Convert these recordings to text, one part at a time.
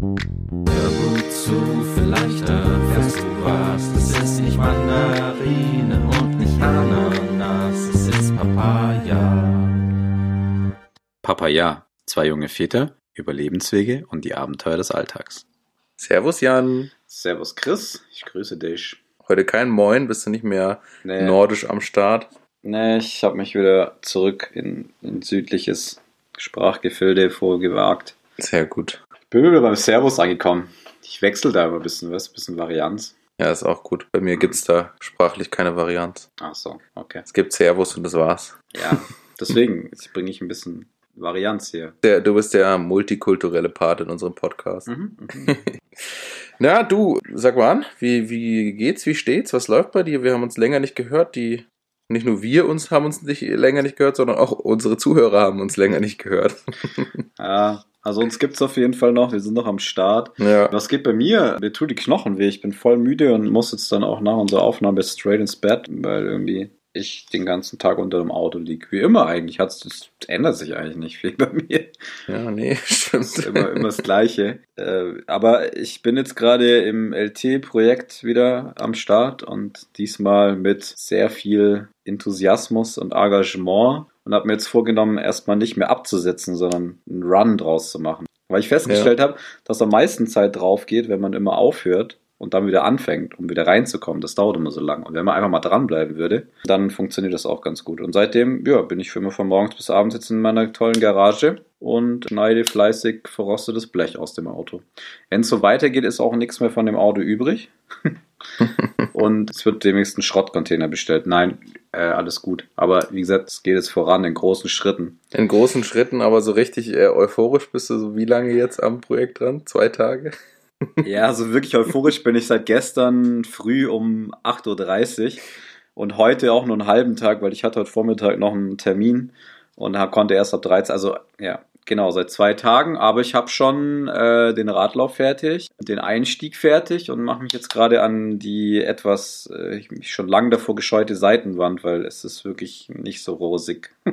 Hör gut zu, vielleicht erfährst du was. Es ist nicht Mandarine und nicht Ananas, es ist Papaya. Papaya, zwei junge Väter, Überlebenswege und die Abenteuer des Alltags. Servus Jan. Servus Chris, ich grüße dich. Heute kein Moin, bist du nicht mehr Nee, nordisch am Start? nee ich habe mich wieder zurück in, in südliches Sprachgefilde vorgewagt. Sehr gut. Bin wieder beim Servus angekommen. Ich wechsle da immer ein bisschen, was? Ein bisschen Varianz. Ja, ist auch gut. Bei mir gibt's da sprachlich keine Varianz. Ach so, okay. Es gibt Servus und das war's. Ja, deswegen bringe ich ein bisschen Varianz hier. Der, du bist der multikulturelle Part in unserem Podcast. Mhm, mhm. Na, du, sag mal an, wie, wie geht's, wie steht's, was läuft bei dir? Wir haben uns länger nicht gehört, die, nicht nur wir uns haben uns nicht länger nicht gehört, sondern auch unsere Zuhörer haben uns länger nicht gehört. Ja, also uns gibt's auf jeden Fall noch, wir sind noch am Start. Ja, Was geht bei mir? Mir tut die Knochen weh. Ich bin voll müde und muss jetzt dann auch nach unserer Aufnahme straight ins Bett, weil irgendwie ich den ganzen Tag unter dem Auto liege. Wie immer eigentlich. Hat's, das ändert sich eigentlich nicht viel bei mir. ja, nee, stimmt. ist immer, immer das Gleiche. Äh, aber ich bin jetzt gerade im LT-Projekt wieder am Start und diesmal mit sehr viel Enthusiasmus und Engagement und habe mir jetzt vorgenommen, erstmal nicht mehr abzusetzen, sondern einen Run draus zu machen. Weil ich festgestellt habe, dass am meisten Zeit drauf geht, wenn man immer aufhört und dann wieder anfängt, um wieder reinzukommen. Das dauert immer so lang. Und wenn man einfach mal dranbleiben würde, dann funktioniert das auch ganz gut. Und seitdem, ja, bin ich für immer von morgens bis abends jetzt in meiner tollen Garage und schneide fleißig verrostetes Blech aus dem Auto. Wenn es so weitergeht, ist auch nichts mehr von dem Auto übrig. und es wird demnächst ein Schrottcontainer bestellt. Nein, äh, alles gut. Aber wie gesagt, es geht jetzt voran in großen Schritten. In großen Schritten, aber so richtig äh, euphorisch bist du so wie lange jetzt am Projekt dran? Zwei Tage? Ja, also wirklich euphorisch bin ich seit gestern früh um 8.30 Uhr und heute auch nur einen halben Tag, weil ich hatte heute Vormittag noch einen Termin und konnte erst ab 13, also ja, genau, seit zwei Tagen, aber ich habe schon äh, den Radlauf fertig, den Einstieg fertig und mache mich jetzt gerade an die etwas, äh, ich mich schon lange davor gescheute Seitenwand, weil es ist wirklich nicht so rosig.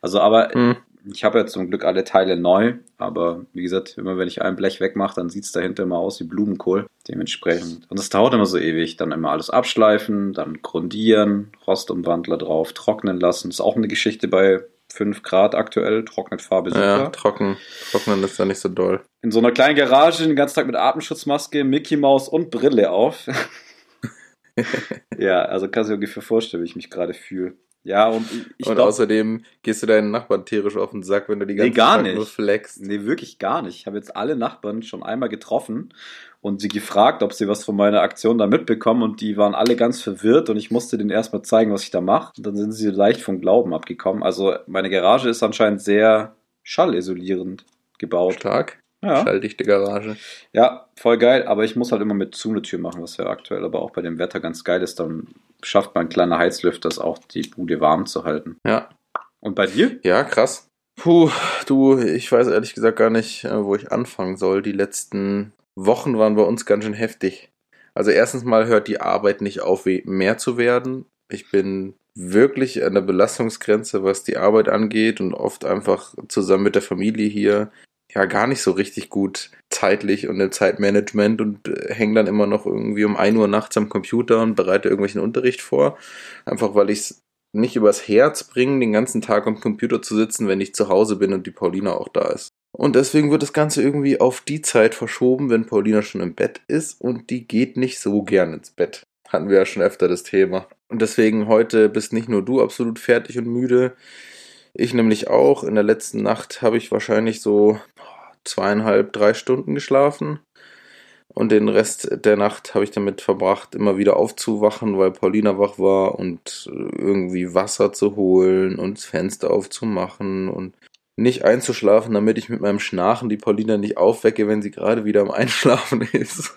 Also aber Hm. ich habe ja zum Glück alle Teile neu, aber wie gesagt, immer wenn ich ein Blech wegmache, dann sieht es dahinter immer aus wie Blumenkohl. Dementsprechend. Und es dauert immer so ewig. Dann immer alles abschleifen, dann grundieren, Rostumwandler drauf, trocknen lassen. Ist auch eine Geschichte bei 5 Grad aktuell, trocknet Farbe super. Ja, trocken. Trocknen ist da nicht so doll. In so einer kleinen Garage den ganzen Tag mit Atemschutzmaske, Mickey Maus und Brille auf. ja, also kannst du dir ungefähr vorstellen, wie ich mich gerade fühle. Ja, und ich, und glaub- außerdem gehst du deinen Nachbarn tierisch auf den Sack, wenn du die Nee, ganze gar Zeit nicht. nur flexst. Nee, wirklich gar nicht. Ich habe jetzt alle Nachbarn schon einmal getroffen und sie gefragt, ob sie was von meiner Aktion da mitbekommen und die waren alle ganz verwirrt und ich musste denen erstmal zeigen, was ich da mache. Und dann sind sie leicht vom Glauben abgekommen. Also meine Garage ist anscheinend sehr schallisolierend gebaut. Stark. Ja. Schalldichte Garage. ja, voll geil, aber ich muss halt immer mit zu eine Tür machen, was ja aktuell aber auch bei dem Wetter ganz geil ist. Dann schafft mein kleiner Heizlüfter es auch, die Bude warm zu halten. Ja. Und bei dir? Ja, krass. Puh, du, ich weiß ehrlich gesagt gar nicht, äh, wo ich anfangen soll. Die letzten Wochen waren bei uns ganz schön heftig. Also erstens mal hört die Arbeit nicht auf, mehr zu werden. Ich bin wirklich an der Belastungsgrenze, was die Arbeit angeht und oft einfach zusammen mit der Familie hier ja gar nicht so richtig gut zeitlich und im Zeitmanagement und äh, hänge dann immer noch irgendwie um 1 Uhr nachts am Computer und bereite irgendwelchen Unterricht vor. Einfach weil ich es nicht übers Herz bringen, den ganzen Tag am Computer zu sitzen, wenn ich zu Hause bin und die Paulina auch da ist. Und deswegen wird das Ganze irgendwie auf die Zeit verschoben, wenn Paulina schon im Bett ist und die geht nicht so gern ins Bett. Hatten wir ja schon öfter das Thema. Und deswegen heute bist nicht nur du absolut fertig und müde, ich nämlich auch. In der letzten Nacht habe ich wahrscheinlich so zweieinhalb, drei Stunden geschlafen. Und den Rest der Nacht habe ich damit verbracht, immer wieder aufzuwachen, weil Paulina wach war und äh, irgendwie Wasser zu holen und das Fenster aufzumachen und nicht einzuschlafen, damit ich mit meinem Schnarchen die Paulina nicht aufwecke, wenn sie gerade wieder am Einschlafen ist.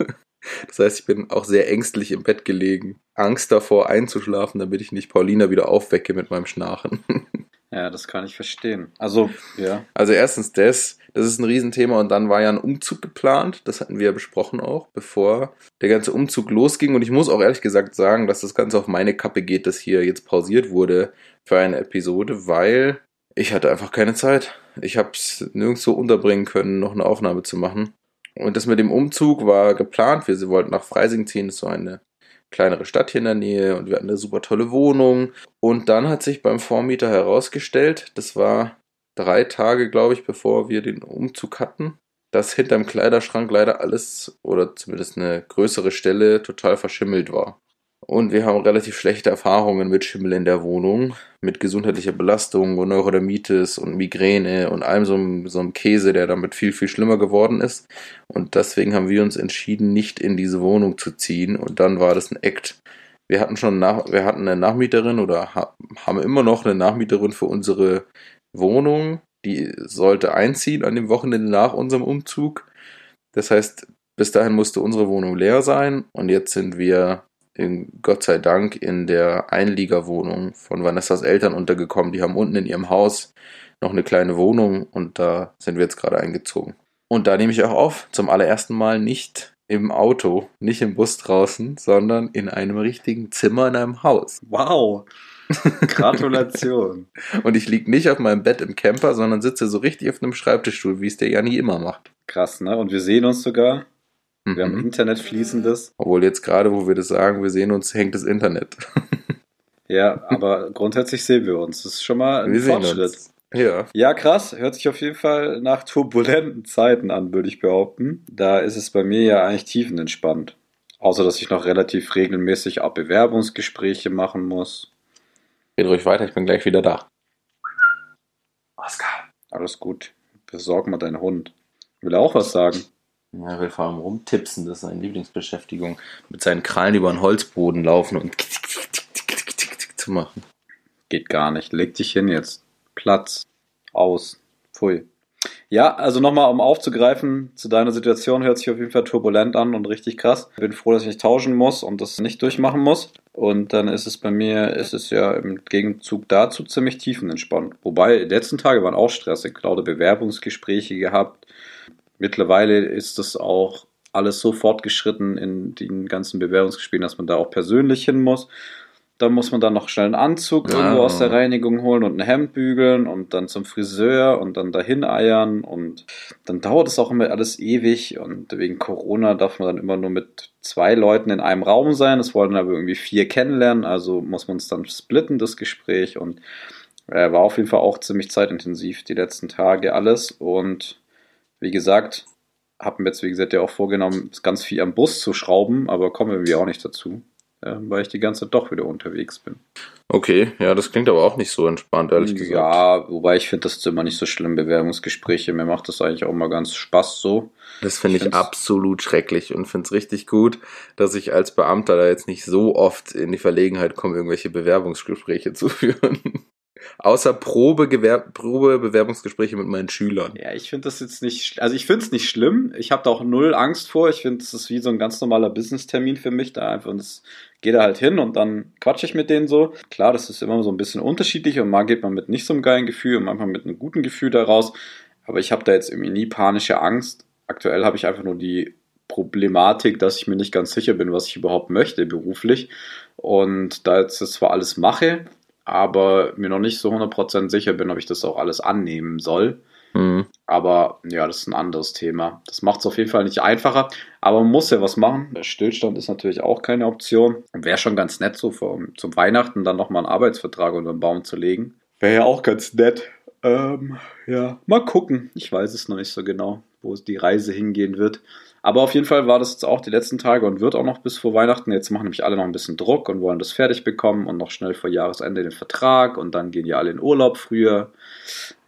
Das heißt, ich bin auch sehr ängstlich im Bett gelegen. Angst davor einzuschlafen, damit ich nicht Paulina wieder aufwecke mit meinem Schnarchen. Ja, das kann ich verstehen. Also, ja. Also erstens das, das ist ein Riesenthema und dann war ja ein Umzug geplant, das hatten wir ja besprochen auch, bevor der ganze Umzug losging und ich muss auch ehrlich gesagt sagen, dass das Ganze auf meine Kappe geht, dass hier jetzt pausiert wurde für eine Episode, weil ich hatte einfach keine Zeit. Ich habe es nirgendwo unterbringen können, noch eine Aufnahme zu machen Und das mit dem Umzug war geplant. Wir wollten nach Freising ziehen, das ist so eine kleinere Stadt hier in der Nähe und wir hatten eine super tolle Wohnung. Und dann hat sich beim Vormieter herausgestellt, das war drei Tage, glaube ich, bevor wir den Umzug hatten, dass hinterm Kleiderschrank leider alles oder zumindest eine größere Stelle total verschimmelt war. Und wir haben relativ schlechte Erfahrungen mit Schimmel in der Wohnung, mit gesundheitlicher Belastung und Neurodermitis und Migräne und allem so einem, so einem Käse, der damit viel, viel schlimmer geworden ist. Und deswegen haben wir uns entschieden, nicht in diese Wohnung zu ziehen. Und dann war das ein Act. Wir hatten schon nach, wir hatten eine Nachmieterin oder ha, haben immer noch eine Nachmieterin für unsere Wohnung. Die sollte einziehen an dem Wochenende nach unserem Umzug. Das heißt, bis dahin musste unsere Wohnung leer sein und jetzt sind wir in, Gott sei Dank in der Einliegerwohnung von Vanessas Eltern untergekommen. Die haben unten in ihrem Haus noch eine kleine Wohnung und da sind wir jetzt gerade eingezogen. Und da nehme ich auch auf, zum allerersten Mal nicht im Auto, nicht im Bus draußen, sondern in einem richtigen Zimmer in einem Haus. Wow. Gratulation. und ich liege nicht auf meinem Bett im Camper, sondern sitze so richtig auf einem Schreibtischstuhl, wie es der Janni immer macht. Krass, ne? Und wir sehen uns sogar. Wir Mhm. haben Internet fließendes. Obwohl jetzt gerade, wo wir das sagen, wir sehen uns, hängt das Internet. Ja, aber grundsätzlich sehen wir uns. Das ist schon mal ein wir Fortschritt. Ja. Ja, krass. Hört sich auf jeden Fall nach turbulenten Zeiten an, würde ich behaupten. Da ist es bei mir ja eigentlich tiefenentspannt. Außer, dass ich noch relativ regelmäßig auch Bewerbungsgespräche machen muss. Red ruhig weiter, ich bin gleich wieder da. Oskar. Alles gut. Besorg mal deinen Hund. Will er auch was sagen? Ja, will vor allem rumtipsen, das ist seine Lieblingsbeschäftigung. Mit seinen Krallen über den Holzboden laufen und zu machen. Geht gar nicht. Leg dich hin jetzt. Platz. Aus. Pfui. Ja, also nochmal, um aufzugreifen zu deiner Situation, hört sich auf jeden Fall turbulent an und richtig krass. Bin froh, dass ich nicht tauschen muss und das nicht durchmachen muss. Und dann ist es bei mir, ist es ja im Gegenzug dazu ziemlich tiefenentspannt. Wobei, die letzten Tage waren auch stressig. Lauter Bewerbungsgespräche gehabt. Mittlerweile ist das auch alles so fortgeschritten in den ganzen Bewerbungsgesprächen, dass man da auch persönlich hin muss. Dann muss man dann noch schnell einen Anzug irgendwo aus der Reinigung holen und ein Hemd bügeln und dann zum Friseur und dann dahin eiern und dann dauert es auch immer alles ewig und wegen Corona darf man dann immer nur mit zwei Leuten in einem Raum sein. Es wollen aber irgendwie vier kennenlernen, also muss man es dann splitten, das Gespräch und äh, war auf jeden Fall auch ziemlich zeitintensiv die letzten Tage alles und wie gesagt, habe mir jetzt, wie gesagt, ja auch vorgenommen, ganz viel am Bus zu schrauben, aber komme irgendwie auch nicht dazu, ähm, weil ich die ganze Zeit doch wieder unterwegs bin. Okay, ja, das klingt aber auch nicht so entspannt, ehrlich gesagt. Ja, wobei ich finde das immer nicht so schlimm, Bewerbungsgespräche. Mir macht das eigentlich auch mal ganz Spaß so. Das finde Ich ich absolut schrecklich und finde es richtig gut, dass ich als Beamter da jetzt nicht so oft in die Verlegenheit komme, irgendwelche Bewerbungsgespräche zu führen. Außer Probegewer- Probebewerbungsgespräche mit meinen Schülern. Ja, ich finde das jetzt nicht, also ich finde es nicht schlimm. Ich habe da auch null Angst vor. Ich finde, es ist wie so ein ganz normaler Business-Termin für mich. Da einfach, und es geht da halt hin und dann quatsche ich mit denen so. Klar, das ist immer so ein bisschen unterschiedlich und mal geht man mit nicht so einem geilen Gefühl und manchmal mit einem guten Gefühl daraus. Aber ich habe da jetzt irgendwie nie panische Angst. Aktuell habe ich einfach nur die Problematik, dass ich mir nicht ganz sicher bin, was ich überhaupt möchte beruflich. Und da jetzt das zwar alles mache, aber mir noch nicht so 100% sicher bin, ob ich das auch alles annehmen soll. Mhm. Aber ja, das ist ein anderes Thema. Das macht es auf jeden Fall nicht einfacher. Aber man muss ja was machen. Der Stillstand ist natürlich auch keine Option. Wäre schon ganz nett, so vom, zum Weihnachten dann nochmal einen Arbeitsvertrag unter den Baum zu legen. Wäre ja auch ganz nett. Ähm, ja, mal gucken. Ich weiß es noch nicht so genau, wo die Reise hingehen wird. Aber auf jeden Fall war das jetzt auch die letzten Tage und wird auch noch bis vor Weihnachten. Jetzt machen nämlich alle noch ein bisschen Druck und wollen das fertig bekommen und noch schnell vor Jahresende den Vertrag und dann gehen ja alle in Urlaub früher.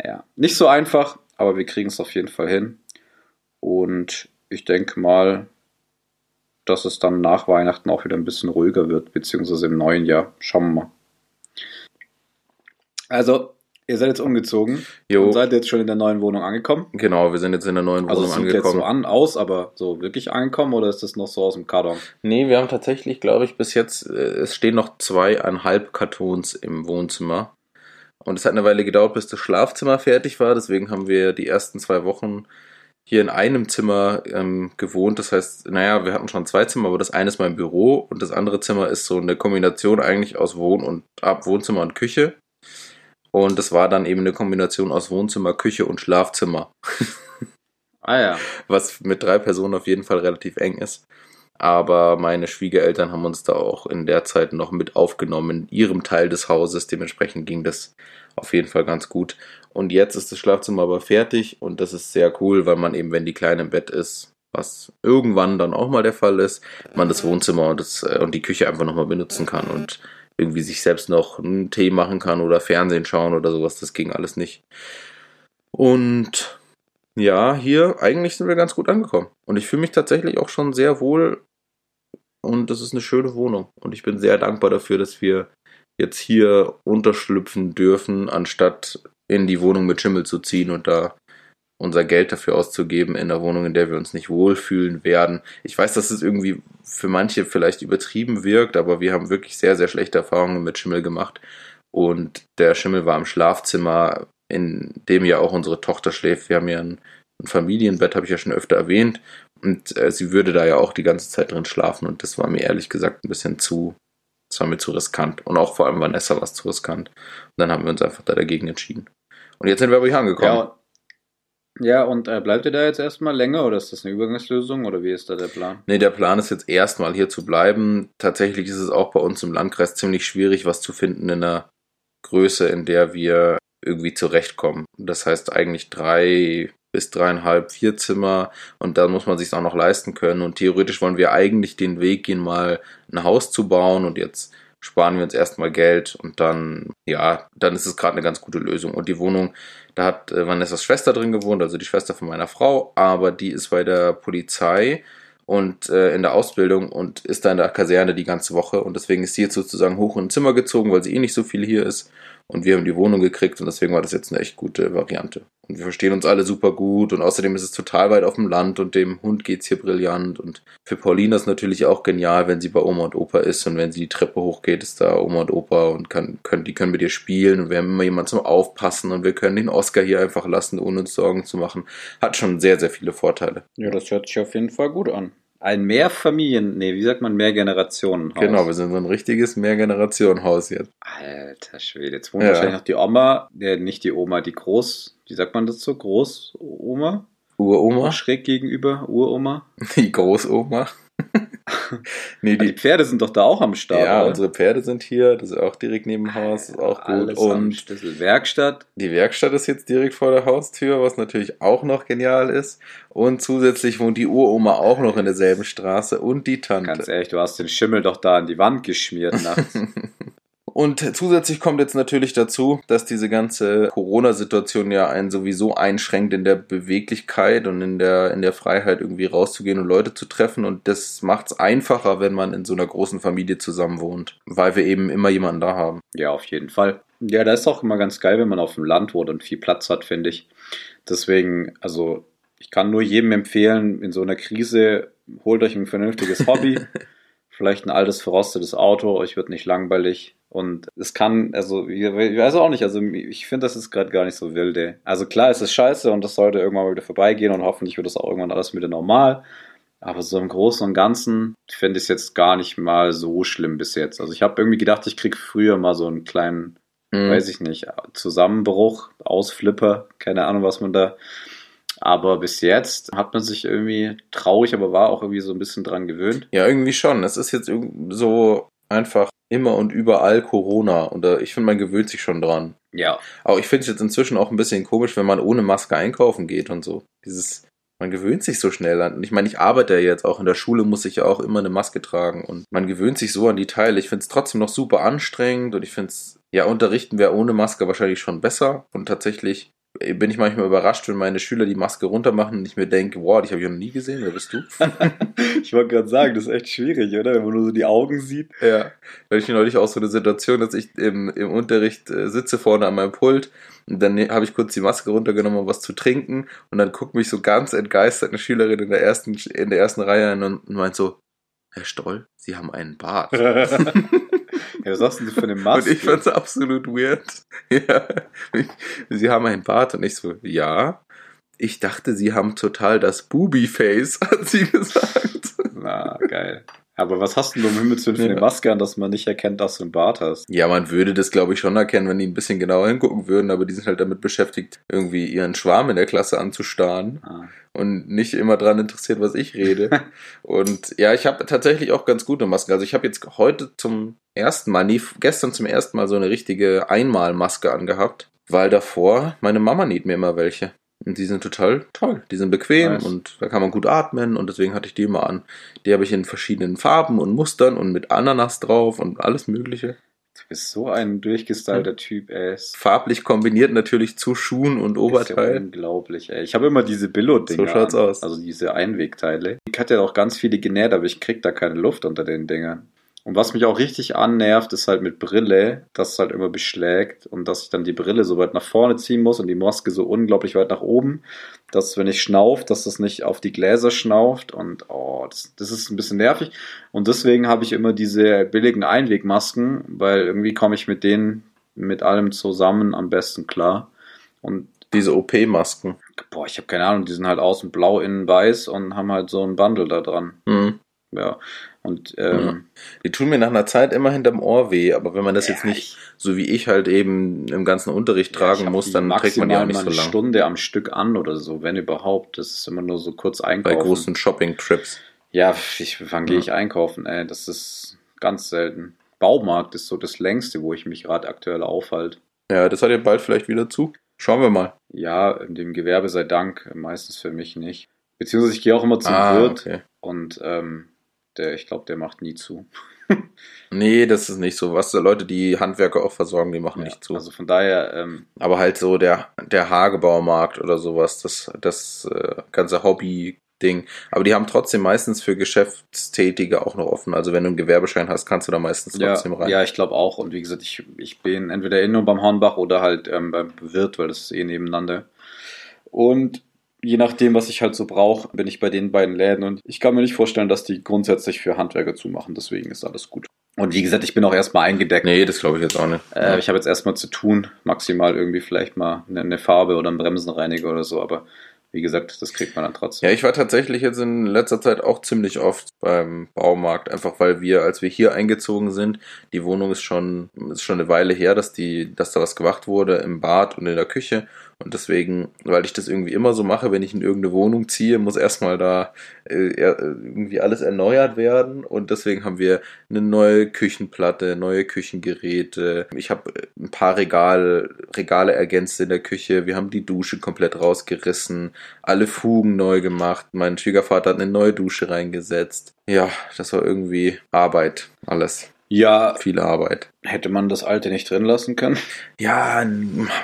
Ja, nicht so einfach, aber wir kriegen es auf jeden Fall hin. Und ich denke mal, dass es dann nach Weihnachten auch wieder ein bisschen ruhiger wird, beziehungsweise im neuen Jahr. Schauen wir mal. Also, ihr seid jetzt umgezogen Jo, und seid jetzt schon in der neuen Wohnung angekommen. genau, wir sind jetzt in der neuen Also Wohnung es sieht jetzt so angekommen. an, aus, aber so wirklich angekommen oder ist das noch so aus dem Karton? Nee, wir haben tatsächlich, glaube ich, bis jetzt, äh, es stehen noch zweieinhalb Kartons im Wohnzimmer. Und es hat eine Weile gedauert, bis das Schlafzimmer fertig war. Deswegen haben wir die ersten zwei Wochen hier in einem Zimmer ähm, gewohnt. Das heißt, naja, wir hatten schon zwei Zimmer, aber das eine ist mein Büro und das andere Zimmer ist so eine Kombination eigentlich aus Wohn- und ab Wohnzimmer und Küche. Und das war dann eben eine Kombination aus Wohnzimmer, Küche und Schlafzimmer. Ah ja. was mit drei Personen auf jeden Fall relativ eng ist. Aber meine Schwiegereltern haben uns da auch in der Zeit noch mit aufgenommen in ihrem Teil des Hauses. Dementsprechend ging das auf jeden Fall ganz gut. Und jetzt ist das Schlafzimmer aber fertig und das ist sehr cool, weil man eben, wenn die Kleine im Bett ist, was irgendwann dann auch mal der Fall ist, man das Wohnzimmer und, das, äh, und die Küche einfach nochmal benutzen kann und irgendwie sich selbst noch einen Tee machen kann oder Fernsehen schauen oder sowas. Das ging alles nicht. Und ja, hier eigentlich sind wir ganz gut angekommen. Und ich fühle mich tatsächlich auch schon sehr wohl. Und das ist eine schöne Wohnung. Und ich bin sehr dankbar dafür, dass wir jetzt hier unterschlüpfen dürfen, anstatt in die Wohnung mit Schimmel zu ziehen und da unser Geld dafür auszugeben in der Wohnung, in der wir uns nicht wohlfühlen werden. Ich weiß, dass es irgendwie für manche vielleicht übertrieben wirkt, aber wir haben wirklich sehr, sehr schlechte Erfahrungen mit Schimmel gemacht. Und der Schimmel war im Schlafzimmer, in dem ja auch unsere Tochter schläft. Wir haben ja ein, ein Familienbett, habe ich ja schon öfter erwähnt. Und äh, sie würde da ja auch die ganze Zeit drin schlafen. Und das war mir ehrlich gesagt ein bisschen zu, das war mir zu riskant. Und auch vor allem Vanessa war es zu riskant. Und dann haben wir uns einfach da dagegen entschieden. Und jetzt sind wir aber hier angekommen. Ja, ja und äh, bleibt ihr da jetzt erstmal länger oder ist das eine Übergangslösung oder wie ist da der Plan? Nee, der Plan ist jetzt erstmal hier zu bleiben. Tatsächlich ist es auch bei uns im Landkreis ziemlich schwierig, was zu finden in einer Größe, in der wir irgendwie zurechtkommen. Das heißt eigentlich drei bis dreieinhalb, vier Zimmer und da muss man sich auch noch leisten können. Und theoretisch wollen wir eigentlich den Weg gehen, mal ein Haus zu bauen und jetzt sparen wir uns erstmal Geld und dann, ja, dann ist es gerade eine ganz gute Lösung. Und die Wohnung, da hat äh, Vanessas Schwester drin gewohnt, also die Schwester von meiner Frau, aber die ist bei der Polizei und äh, in der Ausbildung und ist da in der Kaserne die ganze Woche und deswegen ist sie jetzt sozusagen hoch in ein Zimmer gezogen, weil sie eh nicht so viel hier ist und wir haben die Wohnung gekriegt und deswegen war das jetzt eine echt gute Variante. Und wir verstehen uns alle super gut und außerdem ist es total weit auf dem Land und dem Hund geht's hier brillant und für Paulina ist natürlich auch genial, wenn sie bei Oma und Opa ist und wenn sie die Treppe hochgeht, ist da Oma und Opa und kann, können, die können mit ihr spielen und wir haben immer jemanden zum Aufpassen und wir können den Oscar hier einfach lassen, ohne uns Sorgen zu machen. Hat schon sehr, sehr viele Vorteile. Ja, das hört sich auf jeden Fall gut an. Ein Mehrfamilien, nee, wie sagt man, Mehrgenerationenhaus. Genau, wir sind so ein richtiges Mehrgenerationenhaus jetzt. Alter Schwede, jetzt wohnt Ja. wahrscheinlich noch die Oma, äh, nicht die Oma, die Groß, wie sagt man das so, Großoma? Uroma, Schräg gegenüber, Uroma. die Großoma. nee, Die die, Pferde sind doch da auch am Start. ja, oder? unsere Pferde sind hier, das ist auch direkt neben dem Haus, ist auch gut. Alles Und Schlüssel. Werkstatt. Die Werkstatt ist jetzt direkt vor der Haustür, was natürlich auch noch genial ist. Und zusätzlich wohnt die Uroma auch noch in derselben Straße und die Ganz Tante. ehrlich, du hast den Schimmel doch da an die Wand geschmiert nachts. Und zusätzlich kommt jetzt natürlich dazu, dass diese ganze Corona-Situation ja einen sowieso einschränkt in der Beweglichkeit und in der, in der Freiheit irgendwie rauszugehen und Leute zu treffen. Und das macht es einfacher, wenn man in so einer großen Familie zusammen wohnt, weil wir eben immer jemanden da haben. ja, auf jeden Fall. Ja, da ist auch immer ganz geil, wenn man auf dem Land wohnt und viel Platz hat, finde ich. Deswegen, also, ich kann nur jedem empfehlen, in so einer Krise, holt euch ein vernünftiges Hobby. Vielleicht ein altes, verrostetes Auto, euch wird nicht langweilig. Und es kann, also, ich weiß auch nicht, also ich finde, das ist gerade gar nicht so wilde. Also klar, es ist scheiße und das sollte irgendwann mal wieder vorbeigehen und hoffentlich wird das auch irgendwann alles wieder normal. Aber so im Großen und Ganzen finde ich es jetzt gar nicht mal so schlimm bis jetzt. Also ich habe irgendwie gedacht, ich krieg früher mal so einen kleinen, Mhm. weiß ich nicht, Zusammenbruch, Ausflipper, keine Ahnung, was man da. Aber bis jetzt hat man sich irgendwie traurig, aber war auch irgendwie so ein bisschen dran gewöhnt. Ja, irgendwie schon. Es ist jetzt so einfach immer und überall Corona. Und äh, ich finde, man gewöhnt sich schon dran. Ja. Aber ich finde es jetzt inzwischen auch ein bisschen komisch, wenn man ohne Maske einkaufen geht und so. Dieses, man gewöhnt sich so schnell an. Und ich meine, ich arbeite ja jetzt auch in der Schule, muss ich ja auch immer eine Maske tragen. Und man gewöhnt sich so an die Teile. Ich finde es trotzdem noch super anstrengend und ich finde es, ja, unterrichten wäre ohne Maske wahrscheinlich schon besser. Und tatsächlich bin ich manchmal überrascht, wenn meine Schüler die Maske runtermachen und ich mir denke, wow, dich habe ich noch nie gesehen, wer bist du? Ich wollte gerade sagen, das ist echt schwierig, oder? Wenn man nur so die Augen sieht. Ja, da ich neulich auch so eine Situation, dass ich im, im Unterricht äh, sitze vorne an meinem Pult und dann ne- habe ich kurz die Maske runtergenommen, um was zu trinken und dann guckt mich so ganz entgeistert eine Schülerin in der ersten, in der ersten Reihe an und meint so, Herr Stoll, Sie haben einen Bart. ja, was hast du denn für eine Maske? Und ich fand's absolut weird. Ja, ich, Sie haben einen Bart und ich so, ja. Ich dachte, Sie haben total das Booby-Face, hat sie gesagt. Na, geil. Aber was hast du denn um Himmels Willen für eine Ja. Maske an, dass man nicht erkennt, dass du einen Bart hast? Ja, man würde das, glaube ich, schon erkennen, wenn die ein bisschen genauer hingucken würden, aber die sind halt damit beschäftigt, irgendwie ihren Schwarm in der Klasse anzustarren Ah. und nicht immer dran interessiert, was ich rede. und ja, ich habe tatsächlich auch ganz gute Masken. Also ich habe jetzt heute zum ersten Mal, nee, gestern zum ersten Mal so eine richtige Einmalmaske angehabt, weil davor meine Mama näht mir immer welche. Und die sind total toll. Die sind bequem Nice. und da kann man gut atmen und deswegen hatte ich die immer an. Die habe ich in verschiedenen Farben und Mustern und mit Ananas drauf und alles Mögliche. Du bist so ein durchgestylter Typ, ey. Farblich kombiniert natürlich zu Schuhen und Ist ja Oberteil. unglaublich, ey. Ich habe immer diese Billo-Dinger. So schaut's an, aus. Also diese Einwegteile. Ich hatte ja auch ganz viele genäht, aber ich krieg da keine Luft unter den Dingern. Und was mich auch richtig annervt, ist halt mit Brille, dass es halt immer beschlägt und dass ich dann die Brille so weit nach vorne ziehen muss und die Maske so unglaublich weit nach oben, dass wenn ich schnauf, dass das nicht auf die Gläser schnauft und oh, das, das ist ein bisschen nervig. Und deswegen habe ich immer diese billigen Einwegmasken, weil irgendwie komme ich mit denen mit allem zusammen am besten klar. Und Diese OP-Masken. boah, ich habe keine Ahnung, die sind halt außen blau, innen weiß und haben halt so ein Bundle da dran. Mhm. Ja. Und ähm, Die tun mir nach einer Zeit immer hinterm Ohr weh, aber wenn man das jetzt ja, nicht so wie ich halt eben im ganzen Unterricht ich tragen hab muss, dann trägt man die auch nicht so eine lang. Stunde am Stück an oder so, wenn überhaupt. Das ist immer nur so kurz Bei einkaufen. großen Shopping-Trips. Ja, ich, wann gehe Ja. ich einkaufen? Ey, das ist ganz selten. Baumarkt ist so das längste, wo ich mich gerade aktuell aufhalte. Ja, das hat ja bald vielleicht wieder zu. Schauen wir mal. Ja, in dem Gewerbe sei Dank, meistens für mich nicht. Beziehungsweise ich gehe auch immer zum Ah, Wirt okay. und ähm, der, ich glaube, der macht nie zu. Nee, das ist nicht so. Was Leute, die Handwerker auch versorgen, die machen Ja, nicht zu. Also von daher, ähm, Aber halt so der, der Hagebaumarkt oder sowas, das, das äh, ganze Hobby-Ding. Aber die haben trotzdem meistens für Geschäftstätige auch noch offen. Also wenn du einen Gewerbeschein hast, kannst du da meistens ja, trotzdem rein. ja, ich glaube auch. Und wie gesagt, ich, ich bin entweder eh nur beim Hornbach oder halt ähm, beim Wirt, weil das ist eh nebeneinander. Und je nachdem, was ich halt so brauche, bin ich bei den beiden Läden. Und ich kann mir nicht vorstellen, dass die grundsätzlich für Handwerker zumachen. Deswegen ist alles gut. Und wie gesagt, ich bin auch erstmal eingedeckt. Nee, das glaube ich jetzt auch nicht. Äh, ich habe jetzt erstmal zu tun, maximal irgendwie vielleicht mal eine, eine Farbe oder einen Bremsenreiniger oder so, aber wie gesagt, das kriegt man dann trotzdem. Ja, ich war tatsächlich jetzt in letzter Zeit auch ziemlich oft beim Baumarkt, einfach weil wir, als wir hier eingezogen sind, die Wohnung ist schon, ist schon eine Weile her, dass die, dass da was gemacht wurde im Bad und in der Küche. Und deswegen, weil ich das irgendwie immer so mache, wenn ich in irgendeine Wohnung ziehe, muss erstmal da äh, er- irgendwie alles erneuert werden. Und deswegen haben wir eine neue Küchenplatte, neue Küchengeräte. Ich habe ein paar Regal, Regale ergänzt in der Küche. Wir haben die Dusche komplett rausgerissen, alle Fugen neu gemacht. Mein Schwiegervater hat eine neue Dusche reingesetzt. Ja, das war irgendwie Arbeit, alles. Ja, Viele Arbeit. Hätte man das alte nicht drin lassen können? Ja,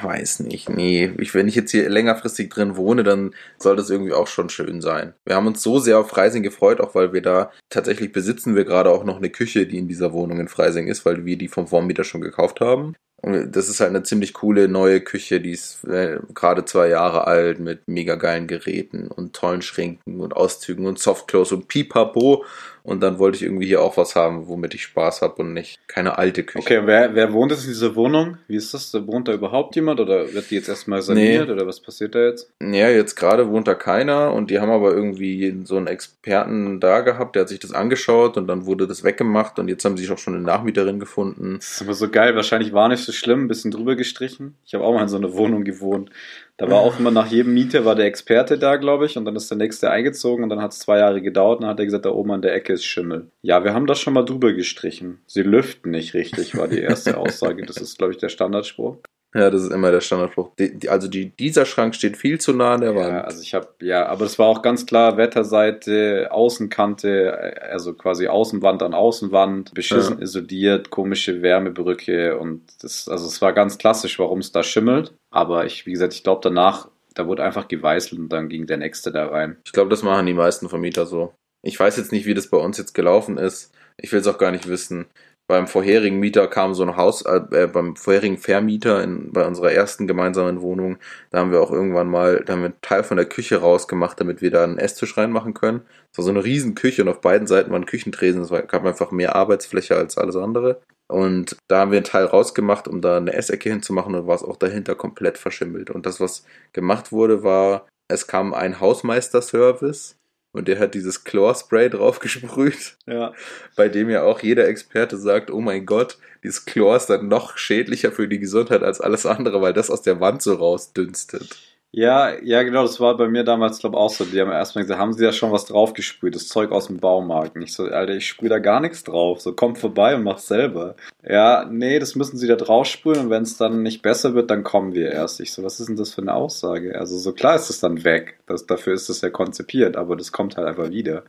weiß nicht. Nee, ich, wenn ich jetzt hier längerfristig drin wohne, dann soll das irgendwie auch schon schön sein. Wir haben uns so sehr auf Freising gefreut, auch weil wir da tatsächlich besitzen wir gerade auch noch eine Küche, die in dieser Wohnung in Freising ist, weil wir die vom Vormieter schon gekauft haben. Und das ist halt eine ziemlich coole neue Küche, die ist äh, gerade zwei Jahre alt mit mega geilen Geräten und tollen Schränken und Auszügen und Softclose und Pipapo. Und dann wollte ich irgendwie hier auch was haben, womit ich Spaß habe und nicht keine alte Küche. Okay, wer, wer wohnt jetzt in dieser Wohnung? Wie ist das? Wohnt da überhaupt jemand oder wird die jetzt erstmal saniert Nee. oder was passiert da jetzt? Ja, jetzt gerade wohnt da keiner und die haben aber irgendwie so einen Experten da gehabt, der hat sich das angeschaut und dann wurde das weggemacht und jetzt haben sie sich auch schon eine Nachmieterin gefunden. Das ist immer so geil. Wahrscheinlich war nicht so schlimm, ein bisschen drüber gestrichen. Ich habe auch mal in so einer Wohnung gewohnt. Da war auch immer nach jedem Mieter war der Experte da, glaube ich, und dann ist der nächste eingezogen und dann hat es zwei Jahre gedauert und dann hat er gesagt, da oben an der Ecke ist Schimmel. Ja, wir haben das schon mal drüber gestrichen. Sie lüften nicht richtig, war die erste Aussage. Das ist, glaube ich, der Standardspruch. Ja, das ist immer der Standardspruch. Also die, dieser Schrank steht viel zu nah an der Wand. Ja, also ich habe, ja, aber das war auch ganz klar Wetterseite, Außenkante, also quasi Außenwand an Außenwand, beschissen isoliert, komische Wärmebrücke und das, also es war ganz klassisch, warum es da schimmelt. Aber ich, wie gesagt, ich glaube danach, da wurde einfach geweißelt und dann ging der nächste da rein. Ich glaube, das machen die meisten Vermieter so. Ich weiß jetzt nicht, wie das bei uns jetzt gelaufen ist. Ich will es auch gar nicht wissen. Beim vorherigen Mieter kam so ein Haus, äh, äh, beim vorherigen Vermieter in, bei unserer ersten gemeinsamen Wohnung, da haben wir auch irgendwann mal, da haben wir einen Teil von der Küche rausgemacht, damit wir da einen Esstisch reinmachen können. Es war so eine riesen Küche und auf beiden Seiten waren Küchentresen. Es gab einfach mehr Arbeitsfläche als alles andere. Und da haben wir einen Teil rausgemacht, um da eine Essecke hinzumachen und war es auch dahinter komplett verschimmelt. Und das, was gemacht wurde, war, es kam ein Hausmeisterservice und der hat dieses Chlorspray draufgesprüht, Ja. bei dem ja auch jeder Experte sagt, oh mein Gott, dieses Chlor ist dann noch schädlicher für die Gesundheit als alles andere, weil das aus der Wand so rausdünstet. Ja, ja, genau, das war bei mir damals, glaube auch so. Die haben erstmal gesagt, haben sie da schon was draufgesprüht, das Zeug aus dem Baumarkt. Und ich so, Alter, ich sprühe da gar nichts drauf. So, kommt vorbei und macht selber. Ja, nee, das müssen sie da drauf sprühen und wenn es dann nicht besser wird, dann kommen wir erst. Ich so, was ist denn das für eine Aussage? Also, so klar ist es dann weg. Das, dafür ist es ja konzipiert, aber das kommt halt einfach wieder.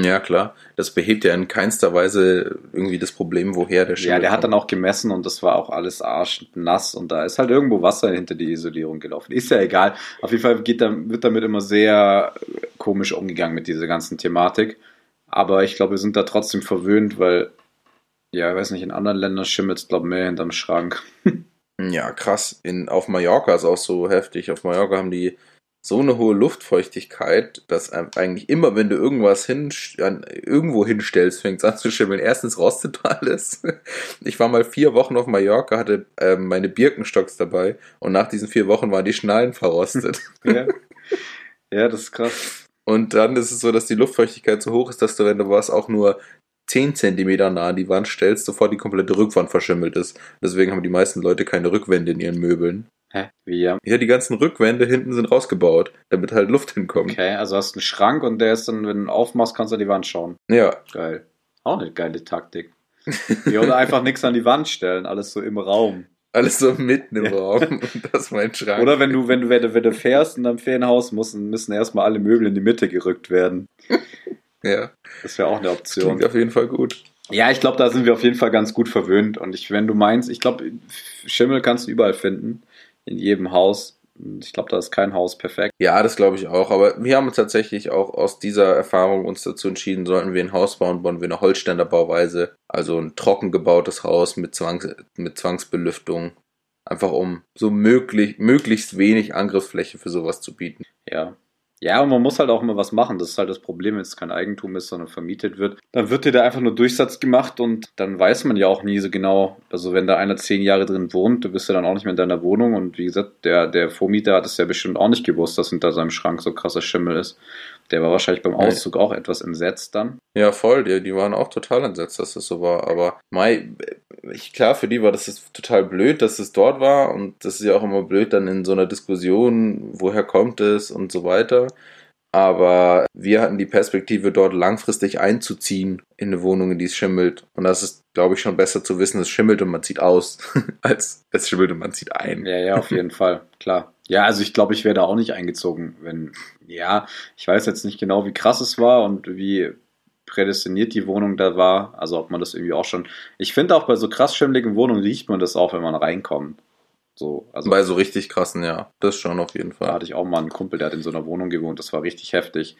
Ja, klar. Das behebt ja in keinster Weise irgendwie das Problem, woher der Ja, der hat kommt. dann auch gemessen und das war auch alles arschnass und da ist halt irgendwo Wasser hinter die Isolierung gelaufen. Ist ja egal. Auf jeden Fall geht da, wird damit immer sehr komisch umgegangen mit dieser ganzen Thematik. Aber ich glaube, wir sind da trotzdem verwöhnt, weil, ja, ich weiß nicht, in anderen Ländern schimmelt es, glaube ich, mehr hinterm Schrank. Ja, krass. In, auf Mallorca ist auch so heftig. Auf Mallorca haben die so eine hohe Luftfeuchtigkeit, dass eigentlich immer, wenn du irgendwas hin, an, irgendwo hinstellst, fängt es an zu schimmeln. Erstens rostet alles. Ich war mal vier Wochen auf Mallorca, hatte ähm, meine Birkenstocks dabei und nach diesen vier Wochen waren die Schnallen verrostet. ja. ja, das ist krass. Und dann ist es so, dass die Luftfeuchtigkeit so hoch ist, dass du, wenn du was auch nur 10 Zentimeter nah an die Wand stellst, sofort die komplette Rückwand verschimmelt ist. Deswegen haben die meisten Leute keine Rückwände in ihren Möbeln. Hä? Wie, ja? Ja, die ganzen Rückwände hinten sind rausgebaut, damit halt Luft hinkommt. Okay, also hast du einen Schrank und der ist dann, wenn du aufmachst, kannst du an die Wand schauen. Ja, Geil. Auch eine geile Taktik. Ja, oder einfach nichts an die Wand stellen, alles so im Raum. alles so mitten im Raum. Und das ist mein Schrank. Oder wenn du, wenn du, wenn du, wenn du fährst in deinem Ferienhaus, müssen, müssen erstmal alle Möbel in die Mitte gerückt werden. Ja, Das wäre auch eine Option. klingt auf jeden Fall gut. Ja, ich glaube, da sind wir auf jeden Fall ganz gut verwöhnt. Und ich, wenn du meinst, ich glaube, Schimmel kannst du überall finden. In jedem Haus. Ich glaube, da ist kein Haus perfekt. Ja, das glaube ich auch. Aber wir haben uns tatsächlich auch aus dieser Erfahrung uns dazu entschieden, sollten wir ein Haus bauen, bauen wir eine Holzständerbauweise. Also ein trocken gebautes Haus mit, Zwangs mit Zwangsbelüftung. Einfach um so möglich, möglichst wenig Angriffsfläche für sowas zu bieten. Ja. Ja, und man muss halt auch immer was machen. Das ist halt das Problem, wenn es kein Eigentum ist, sondern vermietet wird. Dann wird dir da einfach nur Durchsatz gemacht und dann weiß man ja auch nie so genau. Also wenn da einer zehn Jahre drin wohnt, du bist ja dann auch nicht mehr in deiner Wohnung und wie gesagt, der, der Vormieter hat es ja bestimmt auch nicht gewusst, dass hinter seinem Schrank so krasser Schimmel ist. Der war wahrscheinlich beim. Auszug auch etwas entsetzt dann. Ja, voll. Die, die waren auch total entsetzt, dass das so war. Aber Mai, ich, klar, für die war das total blöd, dass es dort war. Und das ist ja auch immer blöd dann in so einer Diskussion, woher kommt es und so weiter. Aber wir hatten die Perspektive, dort langfristig einzuziehen in eine Wohnung, in die es schimmelt. Und das ist, glaube ich, schon besser zu wissen, es schimmelt und man zieht aus, als es schimmelt und man zieht ein. Ja, ja, auf jeden Fall, klar. Ja, also ich glaube, ich wäre da auch nicht eingezogen, wenn, ja, ich weiß jetzt nicht genau, wie krass es war und wie prädestiniert die Wohnung da war. Also ob man das irgendwie auch schon. Ich finde auch bei so krass schimmeligen Wohnungen riecht man das auch, wenn man reinkommt. So, also Bei so richtig krassen, ja. Das schon auf jeden da Fall. hatte ich auch mal einen Kumpel, der hat in so einer Wohnung gewohnt, das war richtig heftig.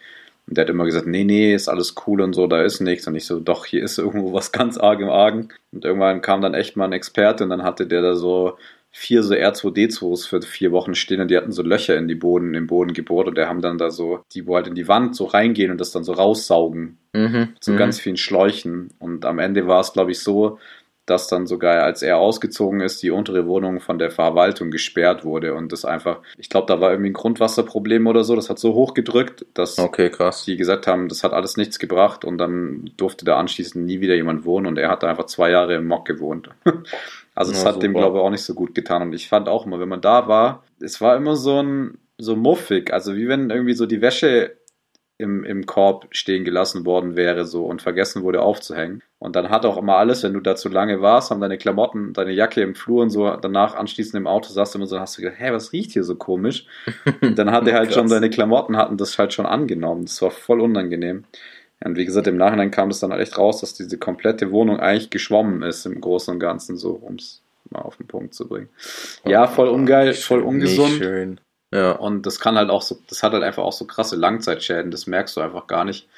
Und der hat immer gesagt, nee, nee, ist alles cool und so, da ist nichts. Und ich so, doch, hier ist irgendwo was ganz arg im Argen. Und irgendwann kam dann echt mal ein Experte und dann hatte der da so vier so R2D2s für vier Wochen stehen und die hatten so Löcher in die Boden, im Boden gebohrt und der haben dann da so, die wo halt in die Wand so reingehen und das dann so raussaugen Mhm. so mhm. ganz vielen Schläuchen. Und am Ende war es, glaube ich, so, dass dann sogar, als er ausgezogen ist, die untere Wohnung von der Verwaltung gesperrt wurde. Und das einfach, ich glaube, da war irgendwie ein Grundwasserproblem oder so. Das hat so hoch gedrückt, dass Okay, die gesagt haben, das hat alles nichts gebracht. Und dann durfte da anschließend nie wieder jemand wohnen. Und er hat da einfach zwei Jahre im Mock gewohnt. also es Ja, hat dem, super. glaube ich, auch nicht so gut getan. Und ich fand auch immer, wenn man da war, es war immer so ein, so muffig. Also wie wenn irgendwie so die Wäsche im, im Korb stehen gelassen worden wäre so und vergessen wurde aufzuhängen. Und dann hat auch immer alles, wenn du da zu lange warst, haben deine Klamotten, deine Jacke im Flur und so danach anschließend im Auto saßt du immer so, hast du gedacht, hä, was riecht hier so komisch? Und dann hat er halt schon, deine Klamotten hatten das halt schon angenommen. Das war voll unangenehm. Ja, Und wie gesagt, im Nachhinein kam das dann echt raus, dass diese komplette Wohnung eigentlich geschwommen ist im Großen und Ganzen, so, um es mal auf den Punkt zu bringen. Ja, voll ungeil, voll Nicht ungesund. schön. Ja. Und das kann halt auch so, das hat halt einfach auch so krasse Langzeitschäden, das merkst du einfach gar nicht.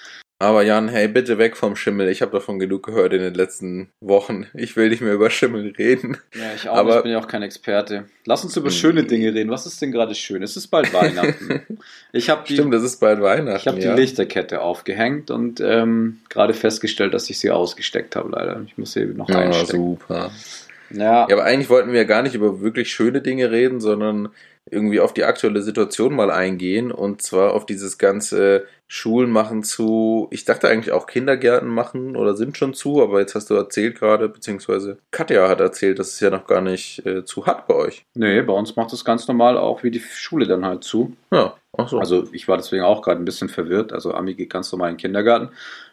Aber Jan, hey, bitte weg vom Schimmel. Ich habe davon genug gehört in den letzten Wochen. Ich will nicht mehr über Schimmel reden. Ja, ich auch. Aber- ich bin ja auch kein Experte. Lass uns über Hm. schöne Dinge reden. Was ist denn gerade schön? Es ist bald Weihnachten. Ich habe die, Stimmt, das ist bald Weihnachten. ich hab die ja. Lichterkette aufgehängt und ähm, gerade festgestellt, dass ich sie ausgesteckt habe, leider. Ich muss sie noch Ja, einstecken. super. Ja, Ja, aber eigentlich wollten wir ja gar nicht über wirklich schöne Dinge reden, sondern irgendwie auf die aktuelle Situation mal eingehen und zwar auf dieses ganze Schulen machen zu, ich dachte eigentlich auch Kindergärten machen oder sind schon zu, aber jetzt hast du erzählt gerade, beziehungsweise Katja hat erzählt, dass es ja noch gar nicht äh, zu hat bei euch. Nee, bei uns macht es ganz normal auch wie die Schule dann halt zu. Ja, ach so. Also ich war deswegen auch gerade ein bisschen verwirrt. Also Ami geht ganz normal in den Kindergarten.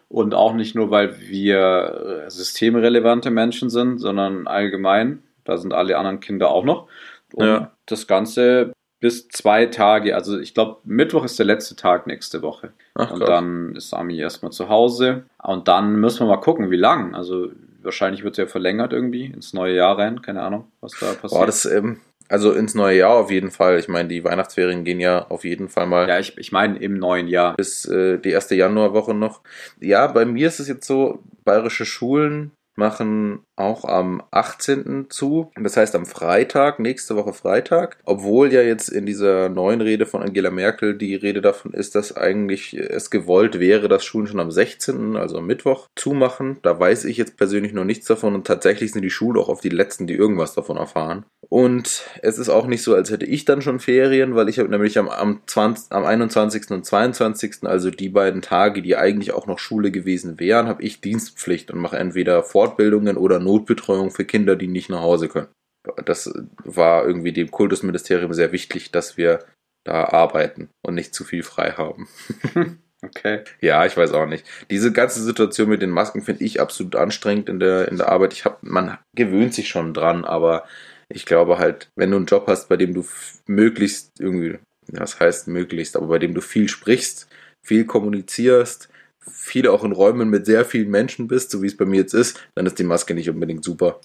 Und auch nicht nur, weil wir äh, systemrelevante Menschen sind, sondern allgemein. Da sind alle anderen Kinder auch noch. Und Ja. das Ganze bis zwei Tage. Also ich glaube, Mittwoch ist der letzte Tag nächste Woche. ach, Und dann ist Ami erstmal zu Hause. Und dann müssen wir mal gucken, wie lang. Also wahrscheinlich wird es ja verlängert irgendwie ins neue Jahr rein. Keine Ahnung, was da passiert. Boah, das, ähm, also ins neue Jahr auf jeden Fall. Ich meine, die Weihnachtsferien gehen ja auf jeden Fall mal ja, ich, ich meine im neuen Jahr. bis äh, die erste Januarwoche noch. Ja, bei mir ist es jetzt so, bayerische Schulen machen auch am 18. zu. Das heißt am Freitag, nächste Woche Freitag. Obwohl ja jetzt in dieser neuen Rede von Angela Merkel die Rede davon ist, dass eigentlich es gewollt wäre, dass Schulen schon am 16., also am Mittwoch, zumachen. Da weiß ich jetzt persönlich noch nichts davon und tatsächlich sind die Schulen auch auf die letzten, die irgendwas davon erfahren. Und es ist auch nicht so, als hätte ich dann schon Ferien, weil ich habe nämlich am, am, 20, am 21. und 22., also die beiden Tage, die eigentlich auch noch Schule gewesen wären, habe ich Dienstpflicht und mache entweder Fortbildungen oder Notbetreuung für Kinder, die nicht nach Hause können. Das war irgendwie dem Kultusministerium sehr wichtig, dass wir da arbeiten und nicht zu viel frei haben. Okay. Ja, ich weiß auch nicht. Diese ganze Situation mit den Masken finde ich absolut anstrengend in der, in der Arbeit. Ich hab, man gewöhnt sich schon dran, aber ich glaube halt, wenn du einen Job hast, bei dem du möglichst irgendwie, das heißt möglichst, aber bei dem du viel sprichst, viel kommunizierst, viel auch in Räumen mit sehr vielen Menschen bist, so wie es bei mir jetzt ist, dann ist die Maske nicht unbedingt super.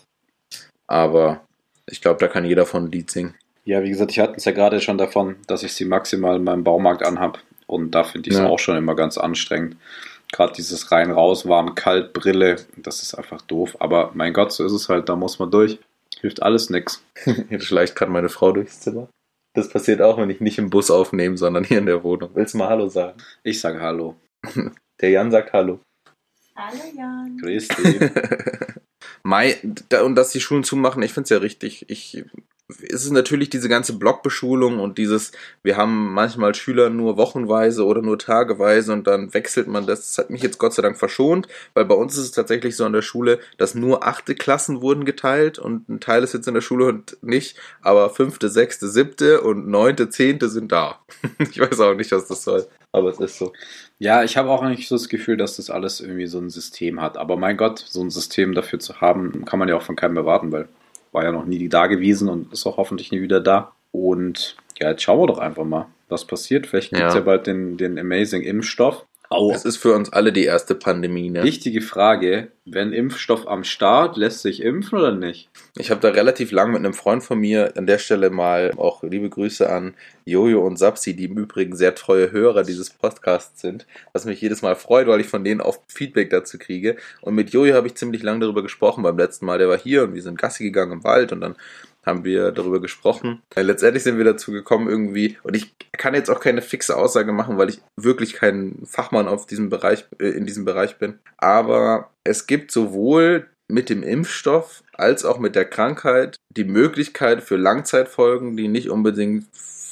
Aber ich glaube, da kann jeder von ein Lied singen. Ja, wie gesagt, ich hatte es ja gerade schon davon, dass ich sie maximal in meinem Baumarkt anhab. Und da finde ich es Ja. auch schon immer ganz anstrengend. Gerade dieses rein, raus, warm, kalt, Brille, das ist einfach doof. Aber mein Gott, so ist es halt, da muss man durch. Hilft alles nix. Jetzt schleicht gerade meine Frau durchs Zimmer. Das passiert auch, wenn ich nicht im Bus aufnehme, sondern hier in der Wohnung. Willst du mal Hallo sagen? Ich sage Hallo. Der Jan sagt Hallo. Hallo Jan. Grüß dich. Mai, da, und dass die Schulen zumachen, ich finde es ja richtig. Ich, es ist natürlich diese ganze Blockbeschulung und dieses, wir haben manchmal Schüler nur wochenweise oder nur tageweise und dann wechselt man das. Das hat mich jetzt Gott sei Dank verschont, weil bei uns ist es tatsächlich so an der Schule, dass nur achte Klassen wurden geteilt und ein Teil ist jetzt in der Schule und nicht, aber fünfte, sechste, siebte und neunte, zehnte sind da. ich weiß auch nicht, was das soll, aber es ist so. Ja, ich habe auch nicht so das Gefühl, dass das alles irgendwie so ein System hat. Aber mein Gott, so ein System dafür zu haben, kann man ja auch von keinem erwarten, weil war ja noch nie da gewesen und ist auch hoffentlich nie wieder da. Und ja, jetzt schauen wir doch einfach mal, was passiert. Vielleicht gibt es Ja. ja. bald den, den Amazing Impfstoff. Oh, Es ist für uns alle die erste Pandemie, ne? wichtige Frage, wenn Impfstoff am Start, lässt sich impfen oder nicht? Ich habe da relativ lang mit einem Freund von mir an der Stelle mal auch liebe Grüße an Jojo und Sapsi, die im Übrigen sehr treue Hörer dieses Podcasts sind, was mich jedes Mal freut, weil ich von denen auch Feedback dazu kriege. Und mit Jojo habe ich ziemlich lang darüber gesprochen beim letzten Mal. Der war hier und wir sind Gassi gegangen im Wald und dann haben wir darüber gesprochen. Äh, Letztendlich sind wir dazu gekommen irgendwie, und ich kann jetzt auch keine fixe Aussage machen, weil ich wirklich kein Fachmann auf diesem Bereich, äh, in diesem Bereich bin. Aber es gibt sowohl mit dem Impfstoff als auch mit der Krankheit die Möglichkeit für Langzeitfolgen, die nicht unbedingt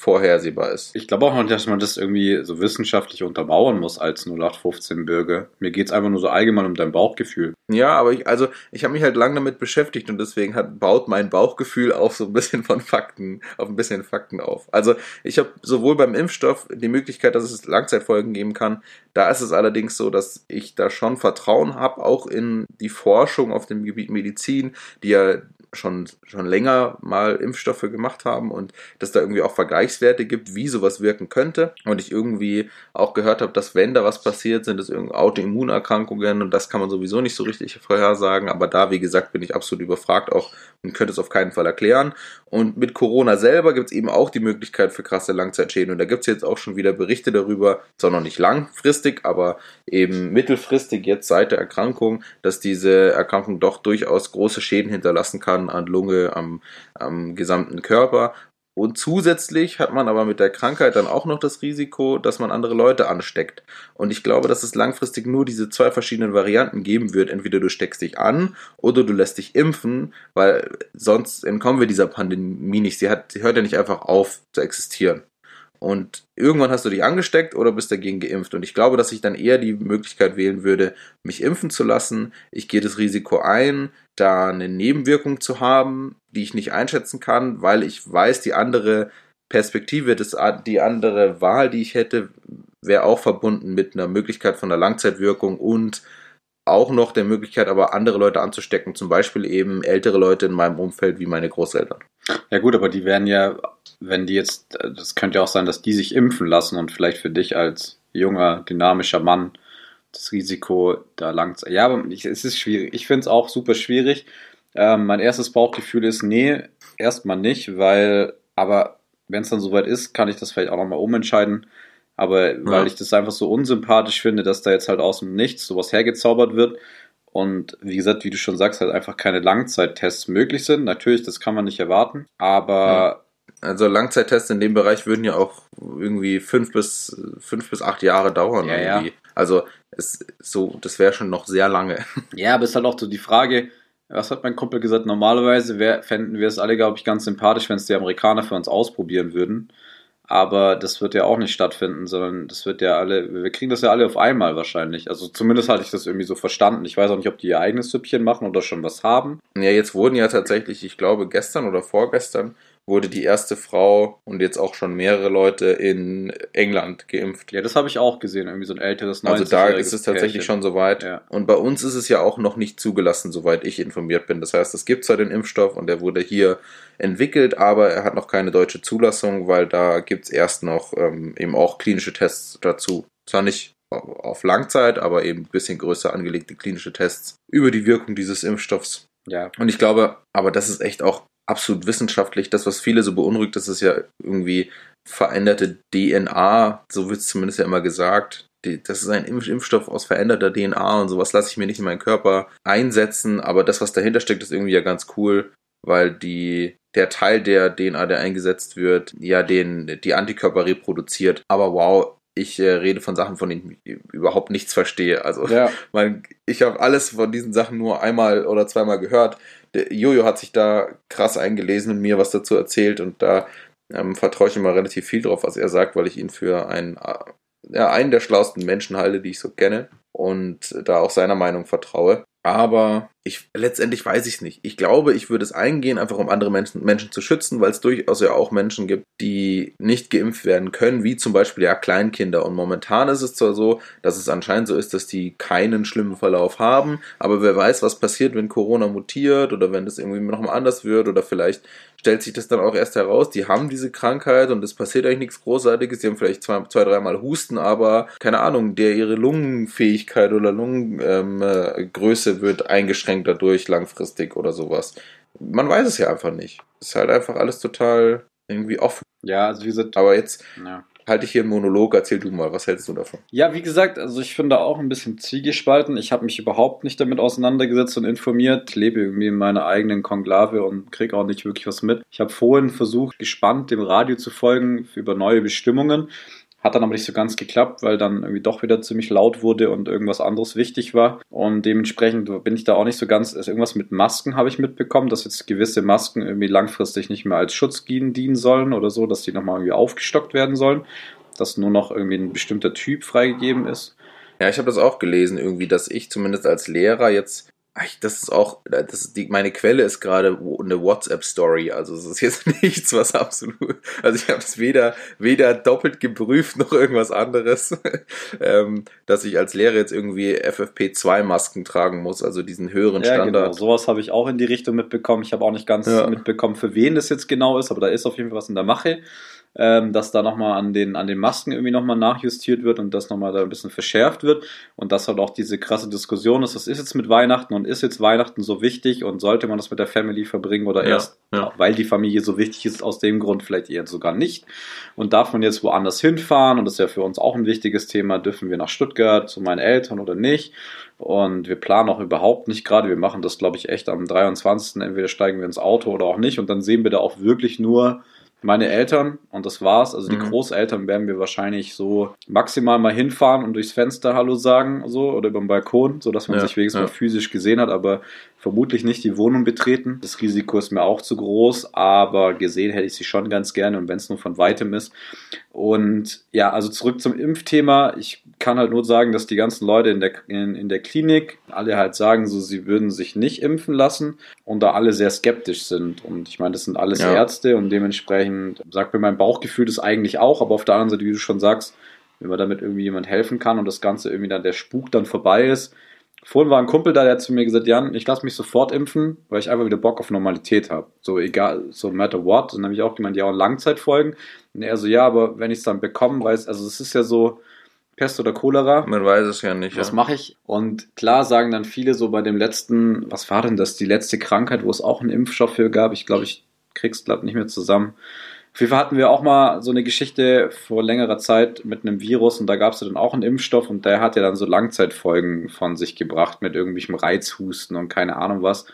vorhersehbar ist. Ich glaube auch noch, dass man das irgendwie so wissenschaftlich untermauern muss als 0815-Bürger. Mir geht es einfach nur so allgemein um dein Bauchgefühl. Ja, aber ich, also ich habe mich halt lange damit beschäftigt und deswegen hat, baut mein Bauchgefühl auf so ein bisschen von Fakten, auf ein bisschen Fakten auf. Also ich habe sowohl beim Impfstoff die Möglichkeit, dass es Langzeitfolgen geben kann. Da ist es allerdings so, dass ich da schon Vertrauen habe, auch in die Forschung auf dem Gebiet Medizin, die ja schon, schon länger mal Impfstoffe gemacht haben und dass da irgendwie auch Vergleichswerte gibt, wie sowas wirken könnte. Und ich irgendwie auch gehört habe, dass wenn da was passiert, sind es irgendwie Autoimmunerkrankungen und das kann man sowieso nicht so richtig vorhersagen. Aber da, wie gesagt, bin ich absolut überfragt auch und könnte es auf keinen Fall erklären. Und mit Corona selber gibt es eben auch die Möglichkeit für krasse Langzeitschäden. Und da gibt es jetzt auch schon wieder Berichte darüber, zwar noch nicht langfristig, aber eben mittelfristig jetzt seit der Erkrankung, dass diese Erkrankung doch durchaus große Schäden hinterlassen kann an Lunge, am, am gesamten Körper. Und zusätzlich hat man aber mit der Krankheit dann auch noch das Risiko, dass man andere Leute ansteckt. Und ich glaube, dass es langfristig nur diese zwei verschiedenen Varianten geben wird. Entweder du steckst dich an oder du lässt dich impfen, weil sonst entkommen wir dieser Pandemie nicht. Sie, hat, sie hört ja nicht einfach auf zu existieren. Und irgendwann hast du dich angesteckt oder bist dagegen geimpft. Und ich glaube, dass ich dann eher die Möglichkeit wählen würde, mich impfen zu lassen. Ich gehe das Risiko ein, da eine Nebenwirkung zu haben, die ich nicht einschätzen kann, weil ich weiß, die andere Perspektive, das, die andere Wahl, die ich hätte, wäre auch verbunden mit einer Möglichkeit von einer Langzeitwirkung und auch noch der Möglichkeit, aber andere Leute anzustecken, zum Beispiel eben ältere Leute in meinem Umfeld wie meine Großeltern. Ja gut, aber die werden ja, wenn die jetzt, das könnte ja auch sein, dass die sich impfen lassen und vielleicht für dich als junger, dynamischer Mann das Risiko da lang. Ja, aber es ist schwierig. Ich finde es auch super schwierig. Ähm, mein erstes Bauchgefühl ist, nee, erstmal nicht, weil, aber wenn es dann soweit ist, kann ich das vielleicht auch nochmal umentscheiden. Aber ja. weil ich das einfach so unsympathisch finde, dass da jetzt halt aus dem Nichts sowas hergezaubert wird. Und wie gesagt, wie du schon sagst, halt einfach keine Langzeittests möglich sind. Natürlich, das kann man nicht erwarten. Aber also Langzeittests in dem Bereich würden ja auch irgendwie fünf bis fünf bis acht Jahre dauern. Ja, irgendwie. Ja. Also es, so, das wäre schon noch sehr lange. Ja, aber es ist halt auch so die Frage, was hat mein Kumpel gesagt? Normalerweise wär, fänden wir es alle, glaube ich, ganz sympathisch, wenn es die Amerikaner für uns ausprobieren würden. Aber das wird ja auch nicht stattfinden, sondern das wird ja alle, wir kriegen das ja alle auf einmal wahrscheinlich. Also zumindest hatte ich das irgendwie so verstanden. Ich weiß auch nicht, ob die ihr eigenes Süppchen machen oder schon was haben. Ja, jetzt wurden ja tatsächlich, ich glaube, gestern oder vorgestern wurde die erste Frau und jetzt auch schon mehrere Leute in England geimpft. Ja, das habe ich auch gesehen, irgendwie so ein älteres Also da ist es tatsächlich Pärchen. schon soweit. Ja. Und bei uns ist es ja auch noch nicht zugelassen, soweit ich informiert bin. Das heißt, es gibt zwar den Impfstoff und der wurde hier entwickelt, aber er hat noch keine deutsche Zulassung, weil da gibt es erst noch ähm, eben auch klinische Tests dazu. Zwar nicht auf Langzeit, aber eben ein bisschen größer angelegte klinische Tests über die Wirkung dieses Impfstoffs. Ja. Und ich glaube, aber das ist echt auch absolut wissenschaftlich. Das, was viele so beunruhigt, das ist ja irgendwie veränderte DNA, so wird es zumindest ja immer gesagt. Das ist ein Impfstoff aus veränderter DNA und sowas lasse ich mir nicht in meinen Körper einsetzen, aber das, was dahinter steckt, ist irgendwie ja ganz cool, weil die, der Teil der DNA, der eingesetzt wird, ja den, die Antikörper reproduziert. Aber wow, ich äh, rede von Sachen, von denen ich überhaupt nichts verstehe. Also ja. man, ich habe alles von diesen Sachen nur einmal oder zweimal gehört der Jojo hat sich da krass eingelesen und mir was dazu erzählt und da ähm, vertraue ich immer relativ viel drauf, was er sagt, weil ich ihn für einen, äh, ja, einen der schlauesten Menschen halte, die ich so kenne und da auch seiner Meinung vertraue. Aber ich letztendlich weiß ich nicht. Ich glaube, ich würde es eingehen, einfach um andere Menschen, Menschen zu schützen, weil es durchaus ja auch Menschen gibt, die nicht geimpft werden können, wie zum Beispiel ja Kleinkinder. Und momentan ist es zwar so, dass es anscheinend so ist, dass die keinen schlimmen Verlauf haben, aber wer weiß, was passiert, wenn Corona mutiert oder wenn das irgendwie nochmal anders wird oder vielleicht stellt sich das dann auch erst heraus, die haben diese Krankheit und es passiert eigentlich nichts Großartiges, die haben vielleicht zwei, zwei dreimal Husten, aber keine Ahnung, der ihre Lungenfähigkeit oder Lungengröße ähm, wird eingeschränkt eingeschränkt dadurch langfristig oder sowas. Man weiß es ja einfach nicht. Es ist halt einfach alles total irgendwie offen. Ja, also wie gesagt. Aber jetzt ja. halte ich hier einen Monolog, erzähl du mal, was hältst du davon? Ja, wie gesagt, also ich finde auch ein bisschen zwiegespalten. Ich habe mich überhaupt nicht damit auseinandergesetzt und informiert. Lebe irgendwie in meiner eigenen Konklave und kriege auch nicht wirklich was mit. Ich habe vorhin versucht, gespannt dem Radio zu folgen über neue Bestimmungen. Hat dann aber nicht so ganz geklappt, weil dann irgendwie doch wieder ziemlich laut wurde und irgendwas anderes wichtig war. Und dementsprechend bin ich da auch nicht so ganz. Also irgendwas mit Masken habe ich mitbekommen, dass jetzt gewisse Masken irgendwie langfristig nicht mehr als Schutz dienen sollen oder so, dass die nochmal irgendwie aufgestockt werden sollen. Dass nur noch irgendwie ein bestimmter Typ freigegeben ist. Ja, ich habe das auch gelesen, irgendwie, dass ich zumindest als Lehrer jetzt das ist auch, das ist die, meine Quelle ist gerade eine WhatsApp-Story. Also es ist jetzt nichts, was absolut. Also ich habe das weder, weder doppelt geprüft noch irgendwas anderes, ähm, dass ich als Lehrer jetzt irgendwie FFP2-Masken tragen muss, also diesen höheren ja, Standard. Genau. Sowas habe ich auch in die Richtung mitbekommen. Ich habe auch nicht ganz ja. mitbekommen, für wen das jetzt genau ist, aber da ist auf jeden Fall was in der Mache ähm, dass da nochmal an den, an den Masken irgendwie nochmal nachjustiert wird und das nochmal da ein bisschen verschärft wird und dass halt auch diese krasse Diskussion ist, was ist jetzt mit Weihnachten und ist jetzt Weihnachten so wichtig und sollte man das mit der Family verbringen oder ja, erst, ja. weil die Familie so wichtig ist, aus dem Grund vielleicht eher sogar nicht und darf man jetzt woanders hinfahren und das ist ja für uns auch ein wichtiges Thema, dürfen wir nach Stuttgart zu meinen Eltern oder nicht und wir planen auch überhaupt nicht gerade, wir machen das glaube ich echt am 23. entweder steigen wir ins Auto oder auch nicht und dann sehen wir da auch wirklich nur meine Eltern und das war's. Also die Mhm. Großeltern werden wir wahrscheinlich so maximal mal hinfahren und durchs Fenster Hallo sagen so oder über den Balkon, so dass man Ja, sich wenigstens ja. mal physisch gesehen hat, aber vermutlich nicht die Wohnung betreten. Das Risiko ist mir auch zu groß, aber gesehen hätte ich sie schon ganz gerne und wenn es nur von weitem ist. Und ja, also zurück zum Impfthema. Ich kann halt nur sagen, dass die ganzen Leute in der, in, in der Klinik alle halt sagen, so sie würden sich nicht impfen lassen und da alle sehr skeptisch sind. Und ich meine, das sind alles Ja. Ärzte und dementsprechend sagt mir mein Bauchgefühl das eigentlich auch, aber auf der anderen Seite, wie du schon sagst, wenn man damit irgendwie jemand helfen kann und das Ganze irgendwie dann der Spuk dann vorbei ist. Vorhin war ein Kumpel da, der hat zu mir gesagt, Jan, ich lasse mich sofort impfen, weil ich einfach wieder Bock auf Normalität habe. So egal, so matter what. Und dann habe ich auch gemeint, ja, und Langzeitfolgen. Und er so, ja, aber wenn ich es dann bekomme, weiß, also es ist ja so Pest oder Cholera. Man weiß es ja nicht. Was ja. mache ich? Und klar sagen dann viele so bei dem letzten, was war denn das, die letzte Krankheit, wo es auch einen Impfstoff für gab? Ich glaube, ich krieg's glaub nicht mehr zusammen. Auf jeden Fall hatten wir auch mal so eine Geschichte vor längerer Zeit mit einem Virus und da gab es ja dann auch einen Impfstoff und der hat ja dann so Langzeitfolgen von sich gebracht mit irgendwelchem Reizhusten und keine Ahnung was.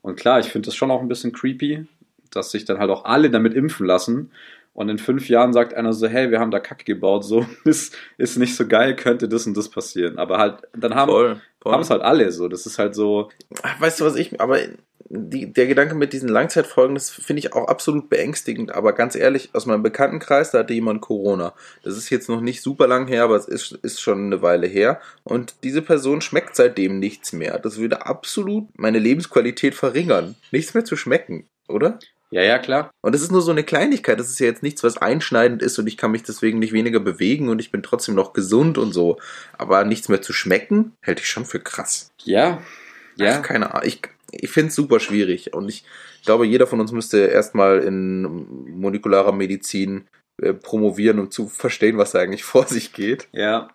Und klar, ich finde das schon auch ein bisschen creepy, dass sich dann halt auch alle damit impfen lassen. Und in fünf Jahren sagt einer so, hey, wir haben da Kacke gebaut, so ist, ist nicht so geil, könnte das und das passieren. Aber halt, dann haben es halt alle so. Das ist halt so, Weißt du, was ich, aber die, der Gedanke mit diesen Langzeitfolgen, das finde ich auch absolut beängstigend. Aber ganz ehrlich, aus meinem Bekanntenkreis, da hatte jemand Corona. Das ist jetzt noch nicht super lang her, aber es ist, ist schon eine Weile her. Und diese Person schmeckt seitdem nichts mehr. Das würde absolut meine Lebensqualität verringern. Nichts mehr zu schmecken, oder? ja, ja, klar. Und das ist nur so eine Kleinigkeit. Das ist ja jetzt nichts, was einschneidend ist und ich kann mich deswegen nicht weniger bewegen und ich bin trotzdem noch gesund und so. Aber nichts mehr zu schmecken, hält ich schon für krass. Ja, ja. Ach, keine Ahnung. Ich, ich finde es super schwierig. Und ich glaube, jeder von uns müsste erstmal in molekularer Medizin äh, promovieren, um zu verstehen, was da eigentlich vor sich geht. ja.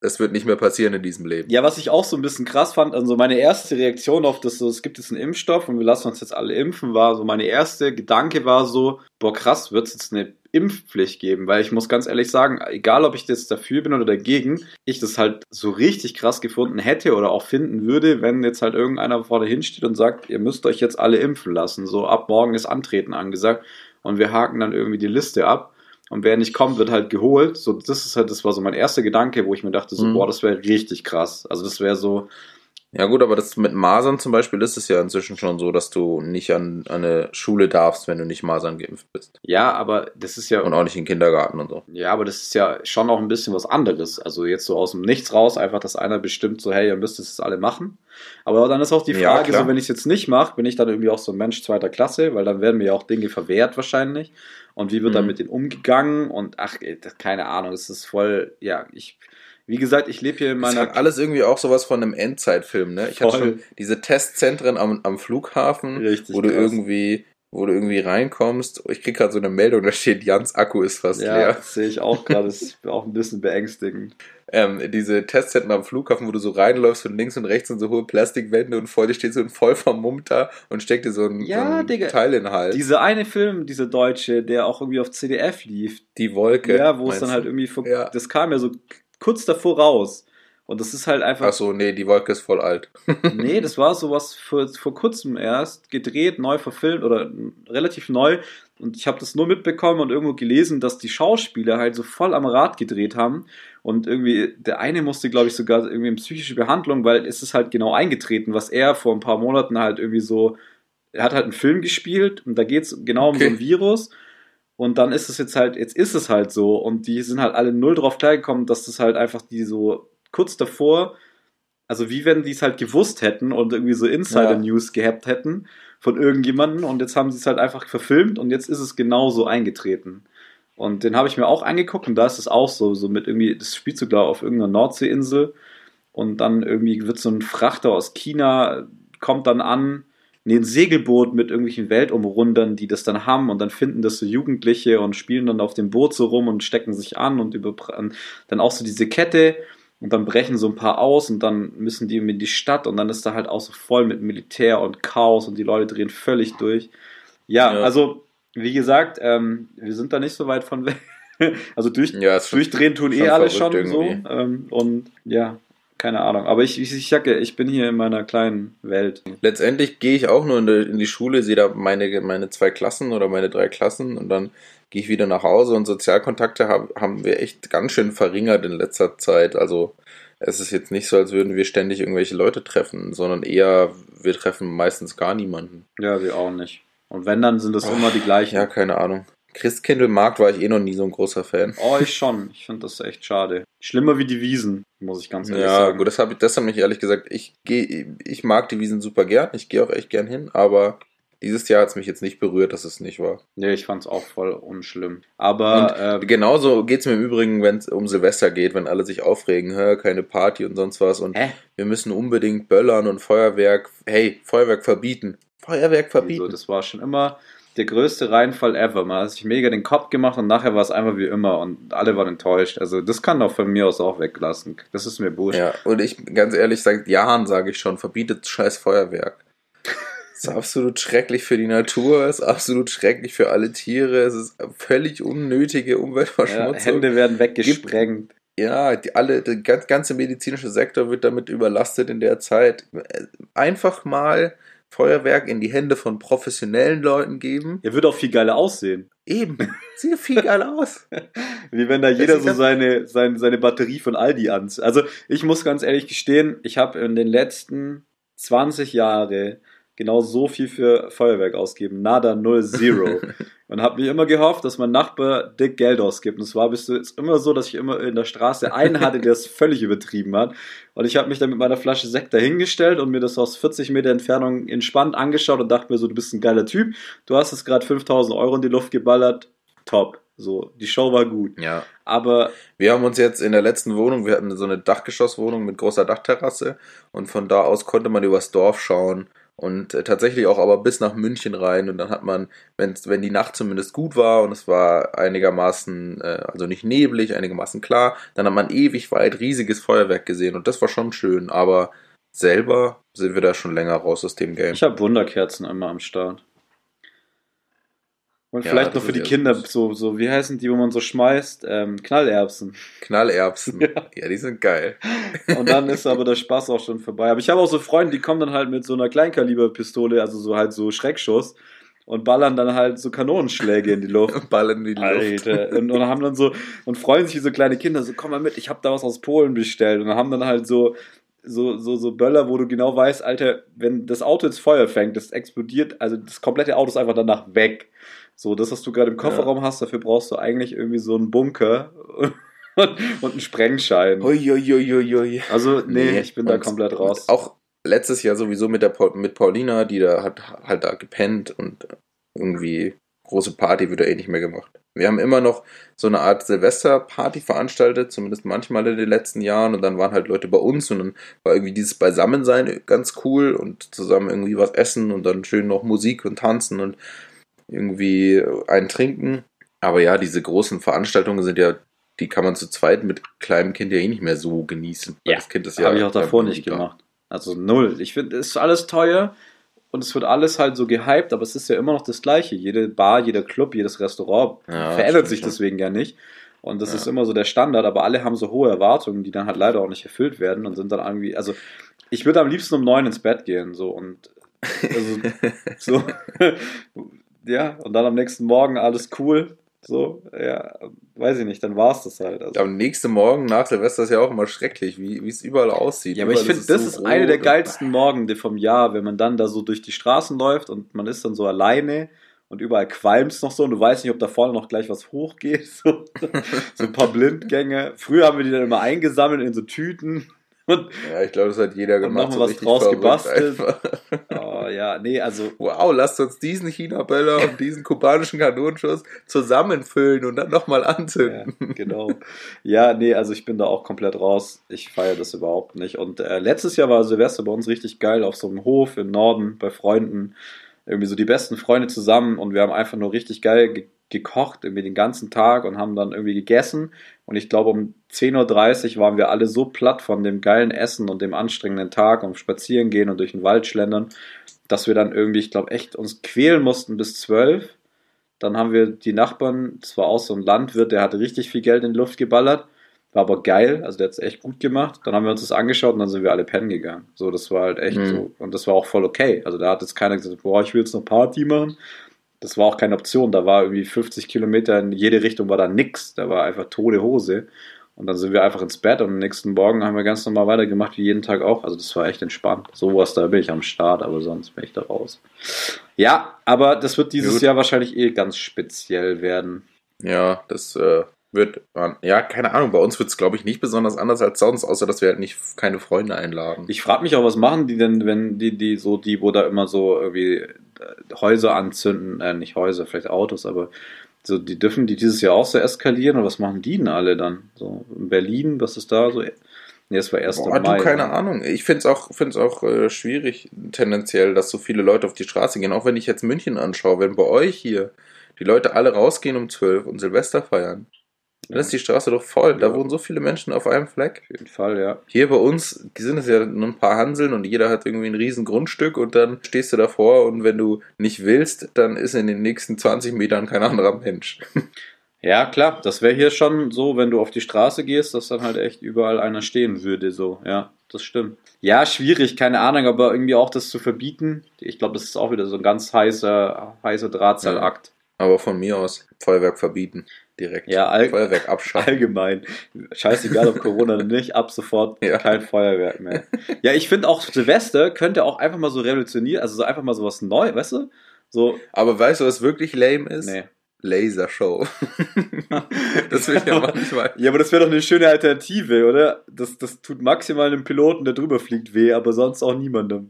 Das wird nicht mehr passieren in diesem Leben. Ja, was ich auch so ein bisschen krass fand, also meine erste Reaktion auf das, so, es gibt jetzt einen Impfstoff und wir lassen uns jetzt alle impfen, war so, meine erste Gedanke war so, boah krass, wird es jetzt eine Impfpflicht geben, weil ich muss ganz ehrlich sagen, egal ob ich jetzt dafür bin oder dagegen, ich das halt so richtig krass gefunden hätte oder auch finden würde, wenn jetzt halt irgendeiner vor dahin steht und sagt, ihr müsst euch jetzt alle impfen lassen, so ab morgen ist Antreten angesagt und wir haken dann irgendwie die Liste ab. Und wer nicht kommt, wird halt geholt. So, das ist halt, das war so mein erster Gedanke, wo ich mir dachte, so, Mhm. boah, das wäre richtig krass. Also das wäre so, Ja gut, aber das mit Masern zum Beispiel ist es ja inzwischen schon so, dass du nicht an, an eine Schule darfst, wenn du nicht Masern geimpft bist. ja, aber das ist ja, Und auch nicht in den Kindergarten und so. ja, aber das ist ja schon auch ein bisschen was anderes. Also jetzt so aus dem Nichts raus, einfach, dass einer bestimmt so, hey, ihr müsst es jetzt alle machen. Aber dann ist auch die Ja, Frage, klar. so, wenn ich es jetzt nicht mache, bin ich dann irgendwie auch so ein Mensch zweiter Klasse, weil dann werden mir ja auch Dinge verwehrt wahrscheinlich. Und wie wird dann Mhm. mit denen umgegangen? Und ach, ey, keine Ahnung, es ist voll, ja, ich, wie gesagt, ich lebe hier in Das meiner. hat alles irgendwie auch sowas von einem Endzeitfilm, ne? Ich hatte Voll. schon diese Testzentren am, am Flughafen, Richtig wo du krass. irgendwie, wo du irgendwie reinkommst. Ich krieg gerade so eine Meldung, da steht, Jans Akku ist fast Ja, leer. das sehe ich auch gerade. Das ist auch ein bisschen beängstigend. Ähm, diese Testzentren am Flughafen, wo du so reinläufst und links und rechts sind so hohe Plastikwände und vor dir steht so ein voll vermummter und steckt dir so ein, Ja, so ein Digga. Teil in den Hals. Dieser eine Film, dieser deutsche, der auch irgendwie auf CDF lief, die Wolke. ja, wo es dann halt irgendwie, Ja. das kam ja so kurz davor raus. Und das ist halt einfach, Ach so, nee, die Wolke ist voll alt. nee, das war sowas vor, vor kurzem erst gedreht, neu verfilmt oder relativ neu. Und ich habe das nur mitbekommen und irgendwo gelesen, dass die Schauspieler halt so voll am Rad gedreht haben. Und irgendwie, der eine musste, glaube ich, sogar irgendwie in psychische Behandlung, weil es ist halt genau eingetreten, was er vor ein paar Monaten halt irgendwie so, er hat halt einen Film gespielt und da geht es genau um Okay. so ein Virus. Und dann ist es jetzt halt, jetzt ist es halt so. Und die sind halt alle null drauf klargekommen, dass das halt einfach die so kurz davor, also wie wenn die es halt gewusst hätten und irgendwie so Insider-News gehabt hätten von irgendjemandem und jetzt haben sie es halt einfach verfilmt und jetzt ist es genauso eingetreten. Und den habe ich mir auch angeguckt und da ist es auch so, so mit irgendwie, das spielt so glaube auf irgendeiner Nordseeinsel und dann irgendwie wird so ein Frachter aus China, kommt dann an, nee, ein Segelboot mit irgendwelchen Weltumrundern, die das dann haben und dann finden das so Jugendliche und spielen dann auf dem Boot so rum und stecken sich an und über, dann auch so diese Kette und dann brechen so ein paar aus und dann müssen die in die Stadt und dann ist da halt auch so voll mit Militär und Chaos und die Leute drehen völlig durch. Ja, Ja. also wie gesagt, ähm, wir sind da nicht so weit von weg. Also durch, Ja, durchdrehen tun eh alle schon so. irgendwie. Ähm, und ja, keine Ahnung. Aber ich, ich, ich sag ja, ich bin hier in meiner kleinen Welt. Letztendlich gehe ich auch nur in die, in die Schule, sehe da meine, meine zwei Klassen oder meine drei Klassen und dann gehe ich wieder nach Hause und Sozialkontakte hab, haben wir echt ganz schön verringert in letzter Zeit. Also es ist jetzt nicht so, als würden wir ständig irgendwelche Leute treffen, sondern eher, wir treffen meistens gar niemanden. Ja, wir auch nicht. Und wenn, dann sind das immer die gleichen. Ja, keine Ahnung. Christkindlmarkt war ich eh noch nie so ein großer Fan. Oh, ich schon. Ich finde das echt schade. Schlimmer wie die Wiesen, muss ich ganz ehrlich Ja, sagen. gut, das habe ich, das hat mich ehrlich gesagt, ich gehe, ich mag die Wiesen super gern, ich gehe auch echt gern hin, aber dieses Jahr hat es mich jetzt nicht berührt, dass es nicht war. Nee, ich fand's auch voll unschlimm. Aber ähm, Genauso geht's mir im Übrigen, wenn es um Silvester geht, wenn alle sich aufregen, hä, keine Party und sonst was und hä? wir müssen unbedingt Böllern und Feuerwerk, hey, Feuerwerk verbieten. Feuerwerk verbieten. So, das war schon immer der größte Reinfall ever. Man hat sich mega den Kopf gemacht und nachher war es einfach wie immer und alle waren enttäuscht. Also das kann doch von mir aus auch weglassen. Das ist mir wurscht. Ja, und ich ganz ehrlich, seit Jahren sage ich schon, verbietet scheiß Feuerwerk. Es ist absolut schrecklich für die Natur, es ist absolut schrecklich für alle Tiere, es ist völlig unnötige Ja, Umweltverschmutzung. Hände werden weggesprengt. Ja, die, alle, der ganz- ganze medizinische Sektor wird damit überlastet in der Zeit. Einfach mal Feuerwerk in die Hände von professionellen Leuten geben. Er wird auch viel geiler aussehen. Eben. Sieht viel geil aus. Wie wenn da jeder so seine, seine, seine Batterie von Aldi an. Also ich muss ganz ehrlich gestehen, ich habe in den letzten 20 Jahren genau so viel für Feuerwerk ausgegeben. Nada, null, zero. und habe mir immer gehofft, dass mein Nachbar dick Geld ausgibt. Und es war bis jetzt immer so, dass ich immer in der Straße einen hatte, der es völlig übertrieben hat. Und ich habe mich dann mit meiner Flasche Sekt dahingestellt und mir das aus 40 Meter Entfernung entspannt angeschaut und dachte mir so, du bist ein geiler Typ. Du hast jetzt gerade 5000 Euro in die Luft geballert. Top. So, die Show war gut. Ja. Aber Wir haben uns jetzt in der letzten Wohnung, wir hatten so eine Dachgeschosswohnung mit großer Dachterrasse und von da aus konnte man übers Dorf schauen und äh, tatsächlich auch aber bis nach München rein und dann hat man, wenn's, wenn die Nacht zumindest gut war und es war einigermaßen, äh, also nicht neblig, einigermaßen klar, dann hat man ewig weit riesiges Feuerwerk gesehen und das war schon schön, aber selber sind wir da schon länger raus aus dem Game. ich habe Wunderkerzen immer am Start. Und Ja, vielleicht noch für die Kinder, so, so, wie heißen die, wo man so schmeißt? Ähm, Knallerbsen. Knallerbsen, Ja. ja, die sind geil. Und dann ist aber der Spaß auch schon vorbei. Aber ich habe auch so Freunde, die kommen dann halt mit so einer Kleinkaliberpistole, also so halt so Schreckschuss, und ballern dann halt so Kanonenschläge in die Luft. Ballen in die Luft. Alter. Und, und haben dann so, und freuen sich wie so kleine Kinder, so, komm mal mit, ich habe da was aus Polen bestellt. Und haben dann halt so, so, so, so Böller, wo du genau weißt, Alter, wenn das Auto jetzt Feuer fängt, das explodiert, also das komplette Auto ist einfach danach weg. So, das, was du gerade im Kofferraum hast, dafür brauchst du eigentlich irgendwie so einen Bunker und, und einen Sprengschein. Uiuiuiui. Also, nee, Nee, ich bin da komplett raus. Auch letztes Jahr sowieso mit der mit Paulina, die da hat halt da gepennt und irgendwie große Party wird da eh nicht mehr gemacht. Wir haben immer noch so eine Art Silvesterparty veranstaltet, zumindest manchmal in den letzten Jahren und dann waren halt Leute bei uns und dann war irgendwie dieses Beisammensein ganz cool und zusammen irgendwie was essen und dann schön noch Musik und tanzen und irgendwie ein Trinken. Aber ja, diese großen Veranstaltungen sind ja, die kann man zu zweit mit kleinem Kind ja eh nicht mehr so genießen. Ja, das Kind ist Habe ich auch davor ja nicht gemacht. Also null. Ich finde, es ist alles teuer und es wird alles halt so gehypt, aber es ist ja immer noch das Gleiche. Jede Bar, jeder Club, jedes Restaurant Ja, verändert sich schon. deswegen ja nicht. Und das Ja. ist immer so der Standard, aber alle haben so hohe Erwartungen, die dann halt leider auch nicht erfüllt werden und sind dann irgendwie, also ich würde am liebsten um neun ins Bett gehen, so und also, so, ja, und dann am nächsten Morgen alles cool, so, ja, weiß ich nicht, dann war es das halt. Also. Am nächsten Morgen nach Silvester ist ja auch immer schrecklich, wie wie es überall aussieht. Ja, aber ich Überall finde, das so ist eine der geilsten Morgende vom Jahr, wenn man dann da so durch die Straßen läuft und man ist dann so alleine und überall qualmt noch so und du weißt nicht, ob da vorne noch gleich was hochgeht. So, so ein paar Blindgänge. Früher haben wir die dann immer eingesammelt in so Tüten. Und, Ja, ich glaube, das hat jeder gemacht. noch mal was richtig draus gebastelt. oh, ja, nee, also Wow, lasst uns diesen China-Böller und diesen kubanischen Kanonenschuss zusammenfüllen und dann nochmal Ja, anzünden. genau. Ja, nee, also ich bin da auch komplett raus. Ich feiere das überhaupt nicht. Und äh, letztes Jahr war Silvester bei uns richtig geil auf so einem Hof im Norden bei Freunden. Irgendwie so die besten Freunde zusammen und wir haben einfach nur richtig geil ge gekocht, irgendwie den ganzen Tag und haben dann irgendwie gegessen. Und ich glaube, um 10.30 Uhr waren wir alle so platt von dem geilen Essen und dem anstrengenden Tag und spazieren gehen und durch den Wald schlendern, dass wir dann irgendwie, ich glaube, echt uns quälen mussten bis 12. Dann haben wir die Nachbarn, das war auch so ein Landwirt, der hatte richtig viel Geld in die Luft geballert. War aber geil, also der hat es echt gut gemacht. Dann haben wir uns das angeschaut und dann sind wir alle pennen gegangen. So, das war halt echt Mhm. so. Und das war auch voll okay. Also da hat jetzt keiner gesagt, boah, ich will jetzt noch Party machen. Das war auch keine Option. Da war irgendwie 50 Kilometer in jede Richtung war da nix. Da war einfach tote Hose. Und dann sind wir einfach ins Bett und am nächsten Morgen haben wir ganz normal weitergemacht, wie jeden Tag auch. Also das war echt entspannt. Sowas, da bin ich am Start, aber sonst bin ich da raus. Ja, aber das wird dieses Gut. Jahr wahrscheinlich eh ganz speziell werden. Ja, das äh, wird, ja, keine Ahnung, bei uns wird es, glaube ich, nicht besonders anders als sonst, außer dass wir halt nicht keine Freunde einladen. Ich frage mich auch, was machen die denn, wenn die, die so, die, wo da immer so irgendwie äh, Häuser anzünden, äh, nicht Häuser, vielleicht Autos, aber so, die dürfen die dieses Jahr auch so eskalieren oder was machen die denn alle dann? So in Berlin, was ist da so? Nee, es war 1. Boah, Mai. du, keine Ahnung. Ich finde es auch, find's auch äh, schwierig, tendenziell, dass so viele Leute auf die Straße gehen. Auch wenn ich jetzt München anschaue, wenn bei euch hier die Leute alle rausgehen um 12 und Silvester feiern, dann ist die Straße doch voll. Da Ja. wohnen so viele Menschen auf einem Fleck. Auf jeden Fall, ja. Hier bei uns sind es ja nur ein paar Hanseln und jeder hat irgendwie ein riesen Grundstück und dann stehst du davor und wenn du nicht willst, dann ist in den nächsten 20 Metern kein anderer Mensch. Ja, klar, das wäre hier schon so, wenn du auf die Straße gehst, dass dann halt echt überall einer stehen würde, so, ja, das stimmt. Ja, schwierig, keine Ahnung, aber irgendwie auch das zu verbieten, ich glaube, das ist auch wieder so ein ganz heißer, heißer Drahtseilakt. Aber von mir aus Feuerwerk verbieten. Direkt. Ja, all, Feuerwerk abschaffen. allgemein. Scheißegal, ob Corona oder nicht, ab sofort Ja. kein Feuerwerk mehr. Ja, ich finde auch Silvester könnte auch einfach mal so revolutionieren, also so einfach mal so was neu, weißt du? So, Aber weißt du, was wirklich lame ist? nee. Lasershow. das will ich ja manchmal. Ja, aber das wäre doch eine schöne Alternative, oder? Das, das tut maximal einem Piloten, der drüber fliegt, weh, aber sonst auch niemandem.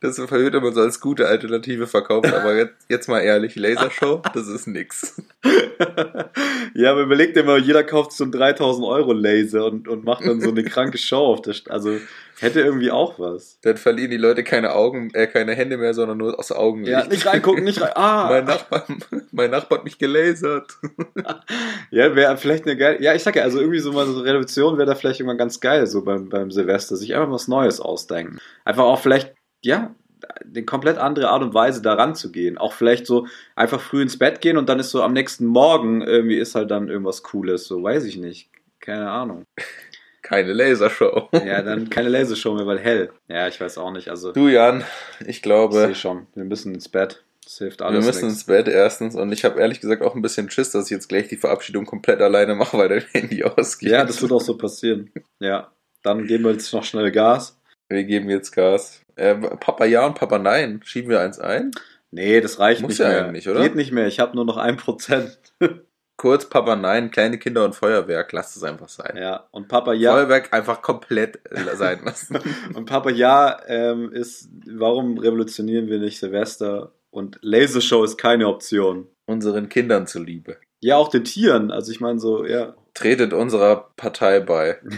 Das wird immer so als gute Alternative verkauft, aber jetzt, jetzt mal ehrlich, Lasershow, das ist nix. ja, aber überleg dir mal, jeder kauft so einen 3000 Euro Laser und, und macht dann so eine kranke Show auf der St Also hätte irgendwie auch was. Dann verlieren die Leute keine Augen, äh, keine Hände mehr, sondern nur aus Augenlicht. Ja, nicht reingucken, nicht rein. Ah! Mein Nachbar, mein Nachbar hat mich gelasert. Ja, wäre vielleicht eine geile. Ja, ich sag ja, also irgendwie so mal so eine Revolution wäre da vielleicht irgendwann ganz geil, so beim, beim Silvester, sich einfach was Neues ausdenken. Einfach auch vielleicht, ja, eine komplett andere Art und Weise daran zu gehen. Auch vielleicht so einfach früh ins Bett gehen und dann ist so am nächsten Morgen irgendwie ist halt dann irgendwas Cooles, so weiß ich nicht. Keine Ahnung. Keine Lasershow. Ja, dann keine Lasershow mehr, weil hell. Ja, ich weiß auch nicht. Also, Du Jan, ich ich glaube, sehe schon. Wir müssen ins Bett. Das hilft wir alles. müssen nix. ins Bett erstens und ich habe ehrlich gesagt auch ein bisschen Schiss, dass ich jetzt gleich die Verabschiedung komplett alleine mache, weil dein Handy ausgeht. Ja, das wird auch so passieren. Ja, dann geben wir jetzt noch schnell Gas. Wir geben jetzt Gas. Äh, Papa ja und Papa nein. Schieben wir eins ein? Nee, das reicht Muss nicht ja mehr. eigentlich, oder? Geht nicht mehr. Ich habe nur noch ein Prozent. Kurz Papa nein, kleine Kinder und Feuerwerk. Lasst es einfach sein. Ja, und Papa ja. Feuerwerk einfach komplett äh, sein lassen. Und Papa ja ähm, ist, warum revolutionieren wir nicht Silvester? Und Lasershow ist keine Option. Unseren Kindern zuliebe. Ja, auch den Tieren. Also ich meine so, ja. Tretet unserer Partei bei.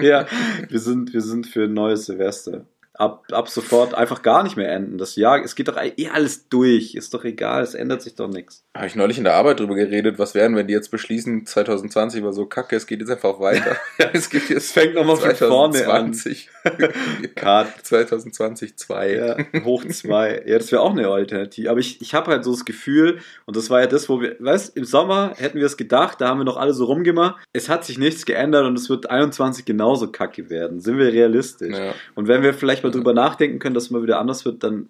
Ja, wir sind, wir sind für ein neues Silvester. Ab, ab sofort einfach gar nicht mehr enden. Das Jahr, es geht doch eh alles durch. Ist doch egal, es ändert sich doch nichts. Habe ich neulich in der Arbeit drüber geredet, was wären, wenn die jetzt beschließen, 2020 war so kacke, es geht jetzt einfach weiter. es gibt jetzt Es fängt nochmal von vorne an. 2020. Cut. 2020 2. Ja, hoch zwei. Ja, das wäre auch eine Alternative. Aber ich, ich habe halt so das Gefühl, und das war ja das, wo wir, weißt im Sommer hätten wir es gedacht, da haben wir noch alle so rumgemacht. Es hat sich nichts geändert und es wird 21 genauso kacke werden. Sind wir realistisch? Ja. Und wenn wir vielleicht mal drüber nachdenken können, dass es mal wieder anders wird, dann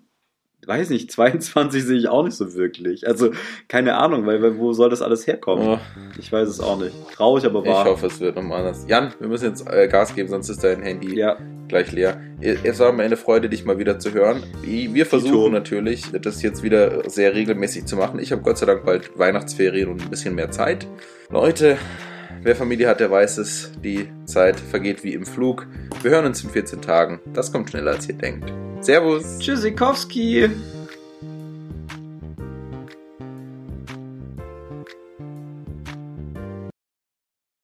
weiß nicht, 22 sehe ich auch nicht so wirklich. Also, keine Ahnung, weil, weil wo soll das alles herkommen? Oh, Ich weiß es auch nicht. Traurig, aber ich wahr. hoffe, es wird nochmal anders. Jan, wir müssen jetzt äh, Gas geben, sonst ist dein Handy Ja, gleich leer. Es war mir eine Freude, dich mal wieder zu hören. Wir versuchen natürlich, das jetzt wieder sehr regelmäßig zu machen. Ich habe Gott sei Dank bald Weihnachtsferien und ein bisschen mehr Zeit. Leute, wer Familie hat, der weiß es. Die Zeit vergeht wie im Flug. Wir hören uns in 14 Tagen. Das kommt schneller, als ihr denkt. Servus. Tschüssikowski.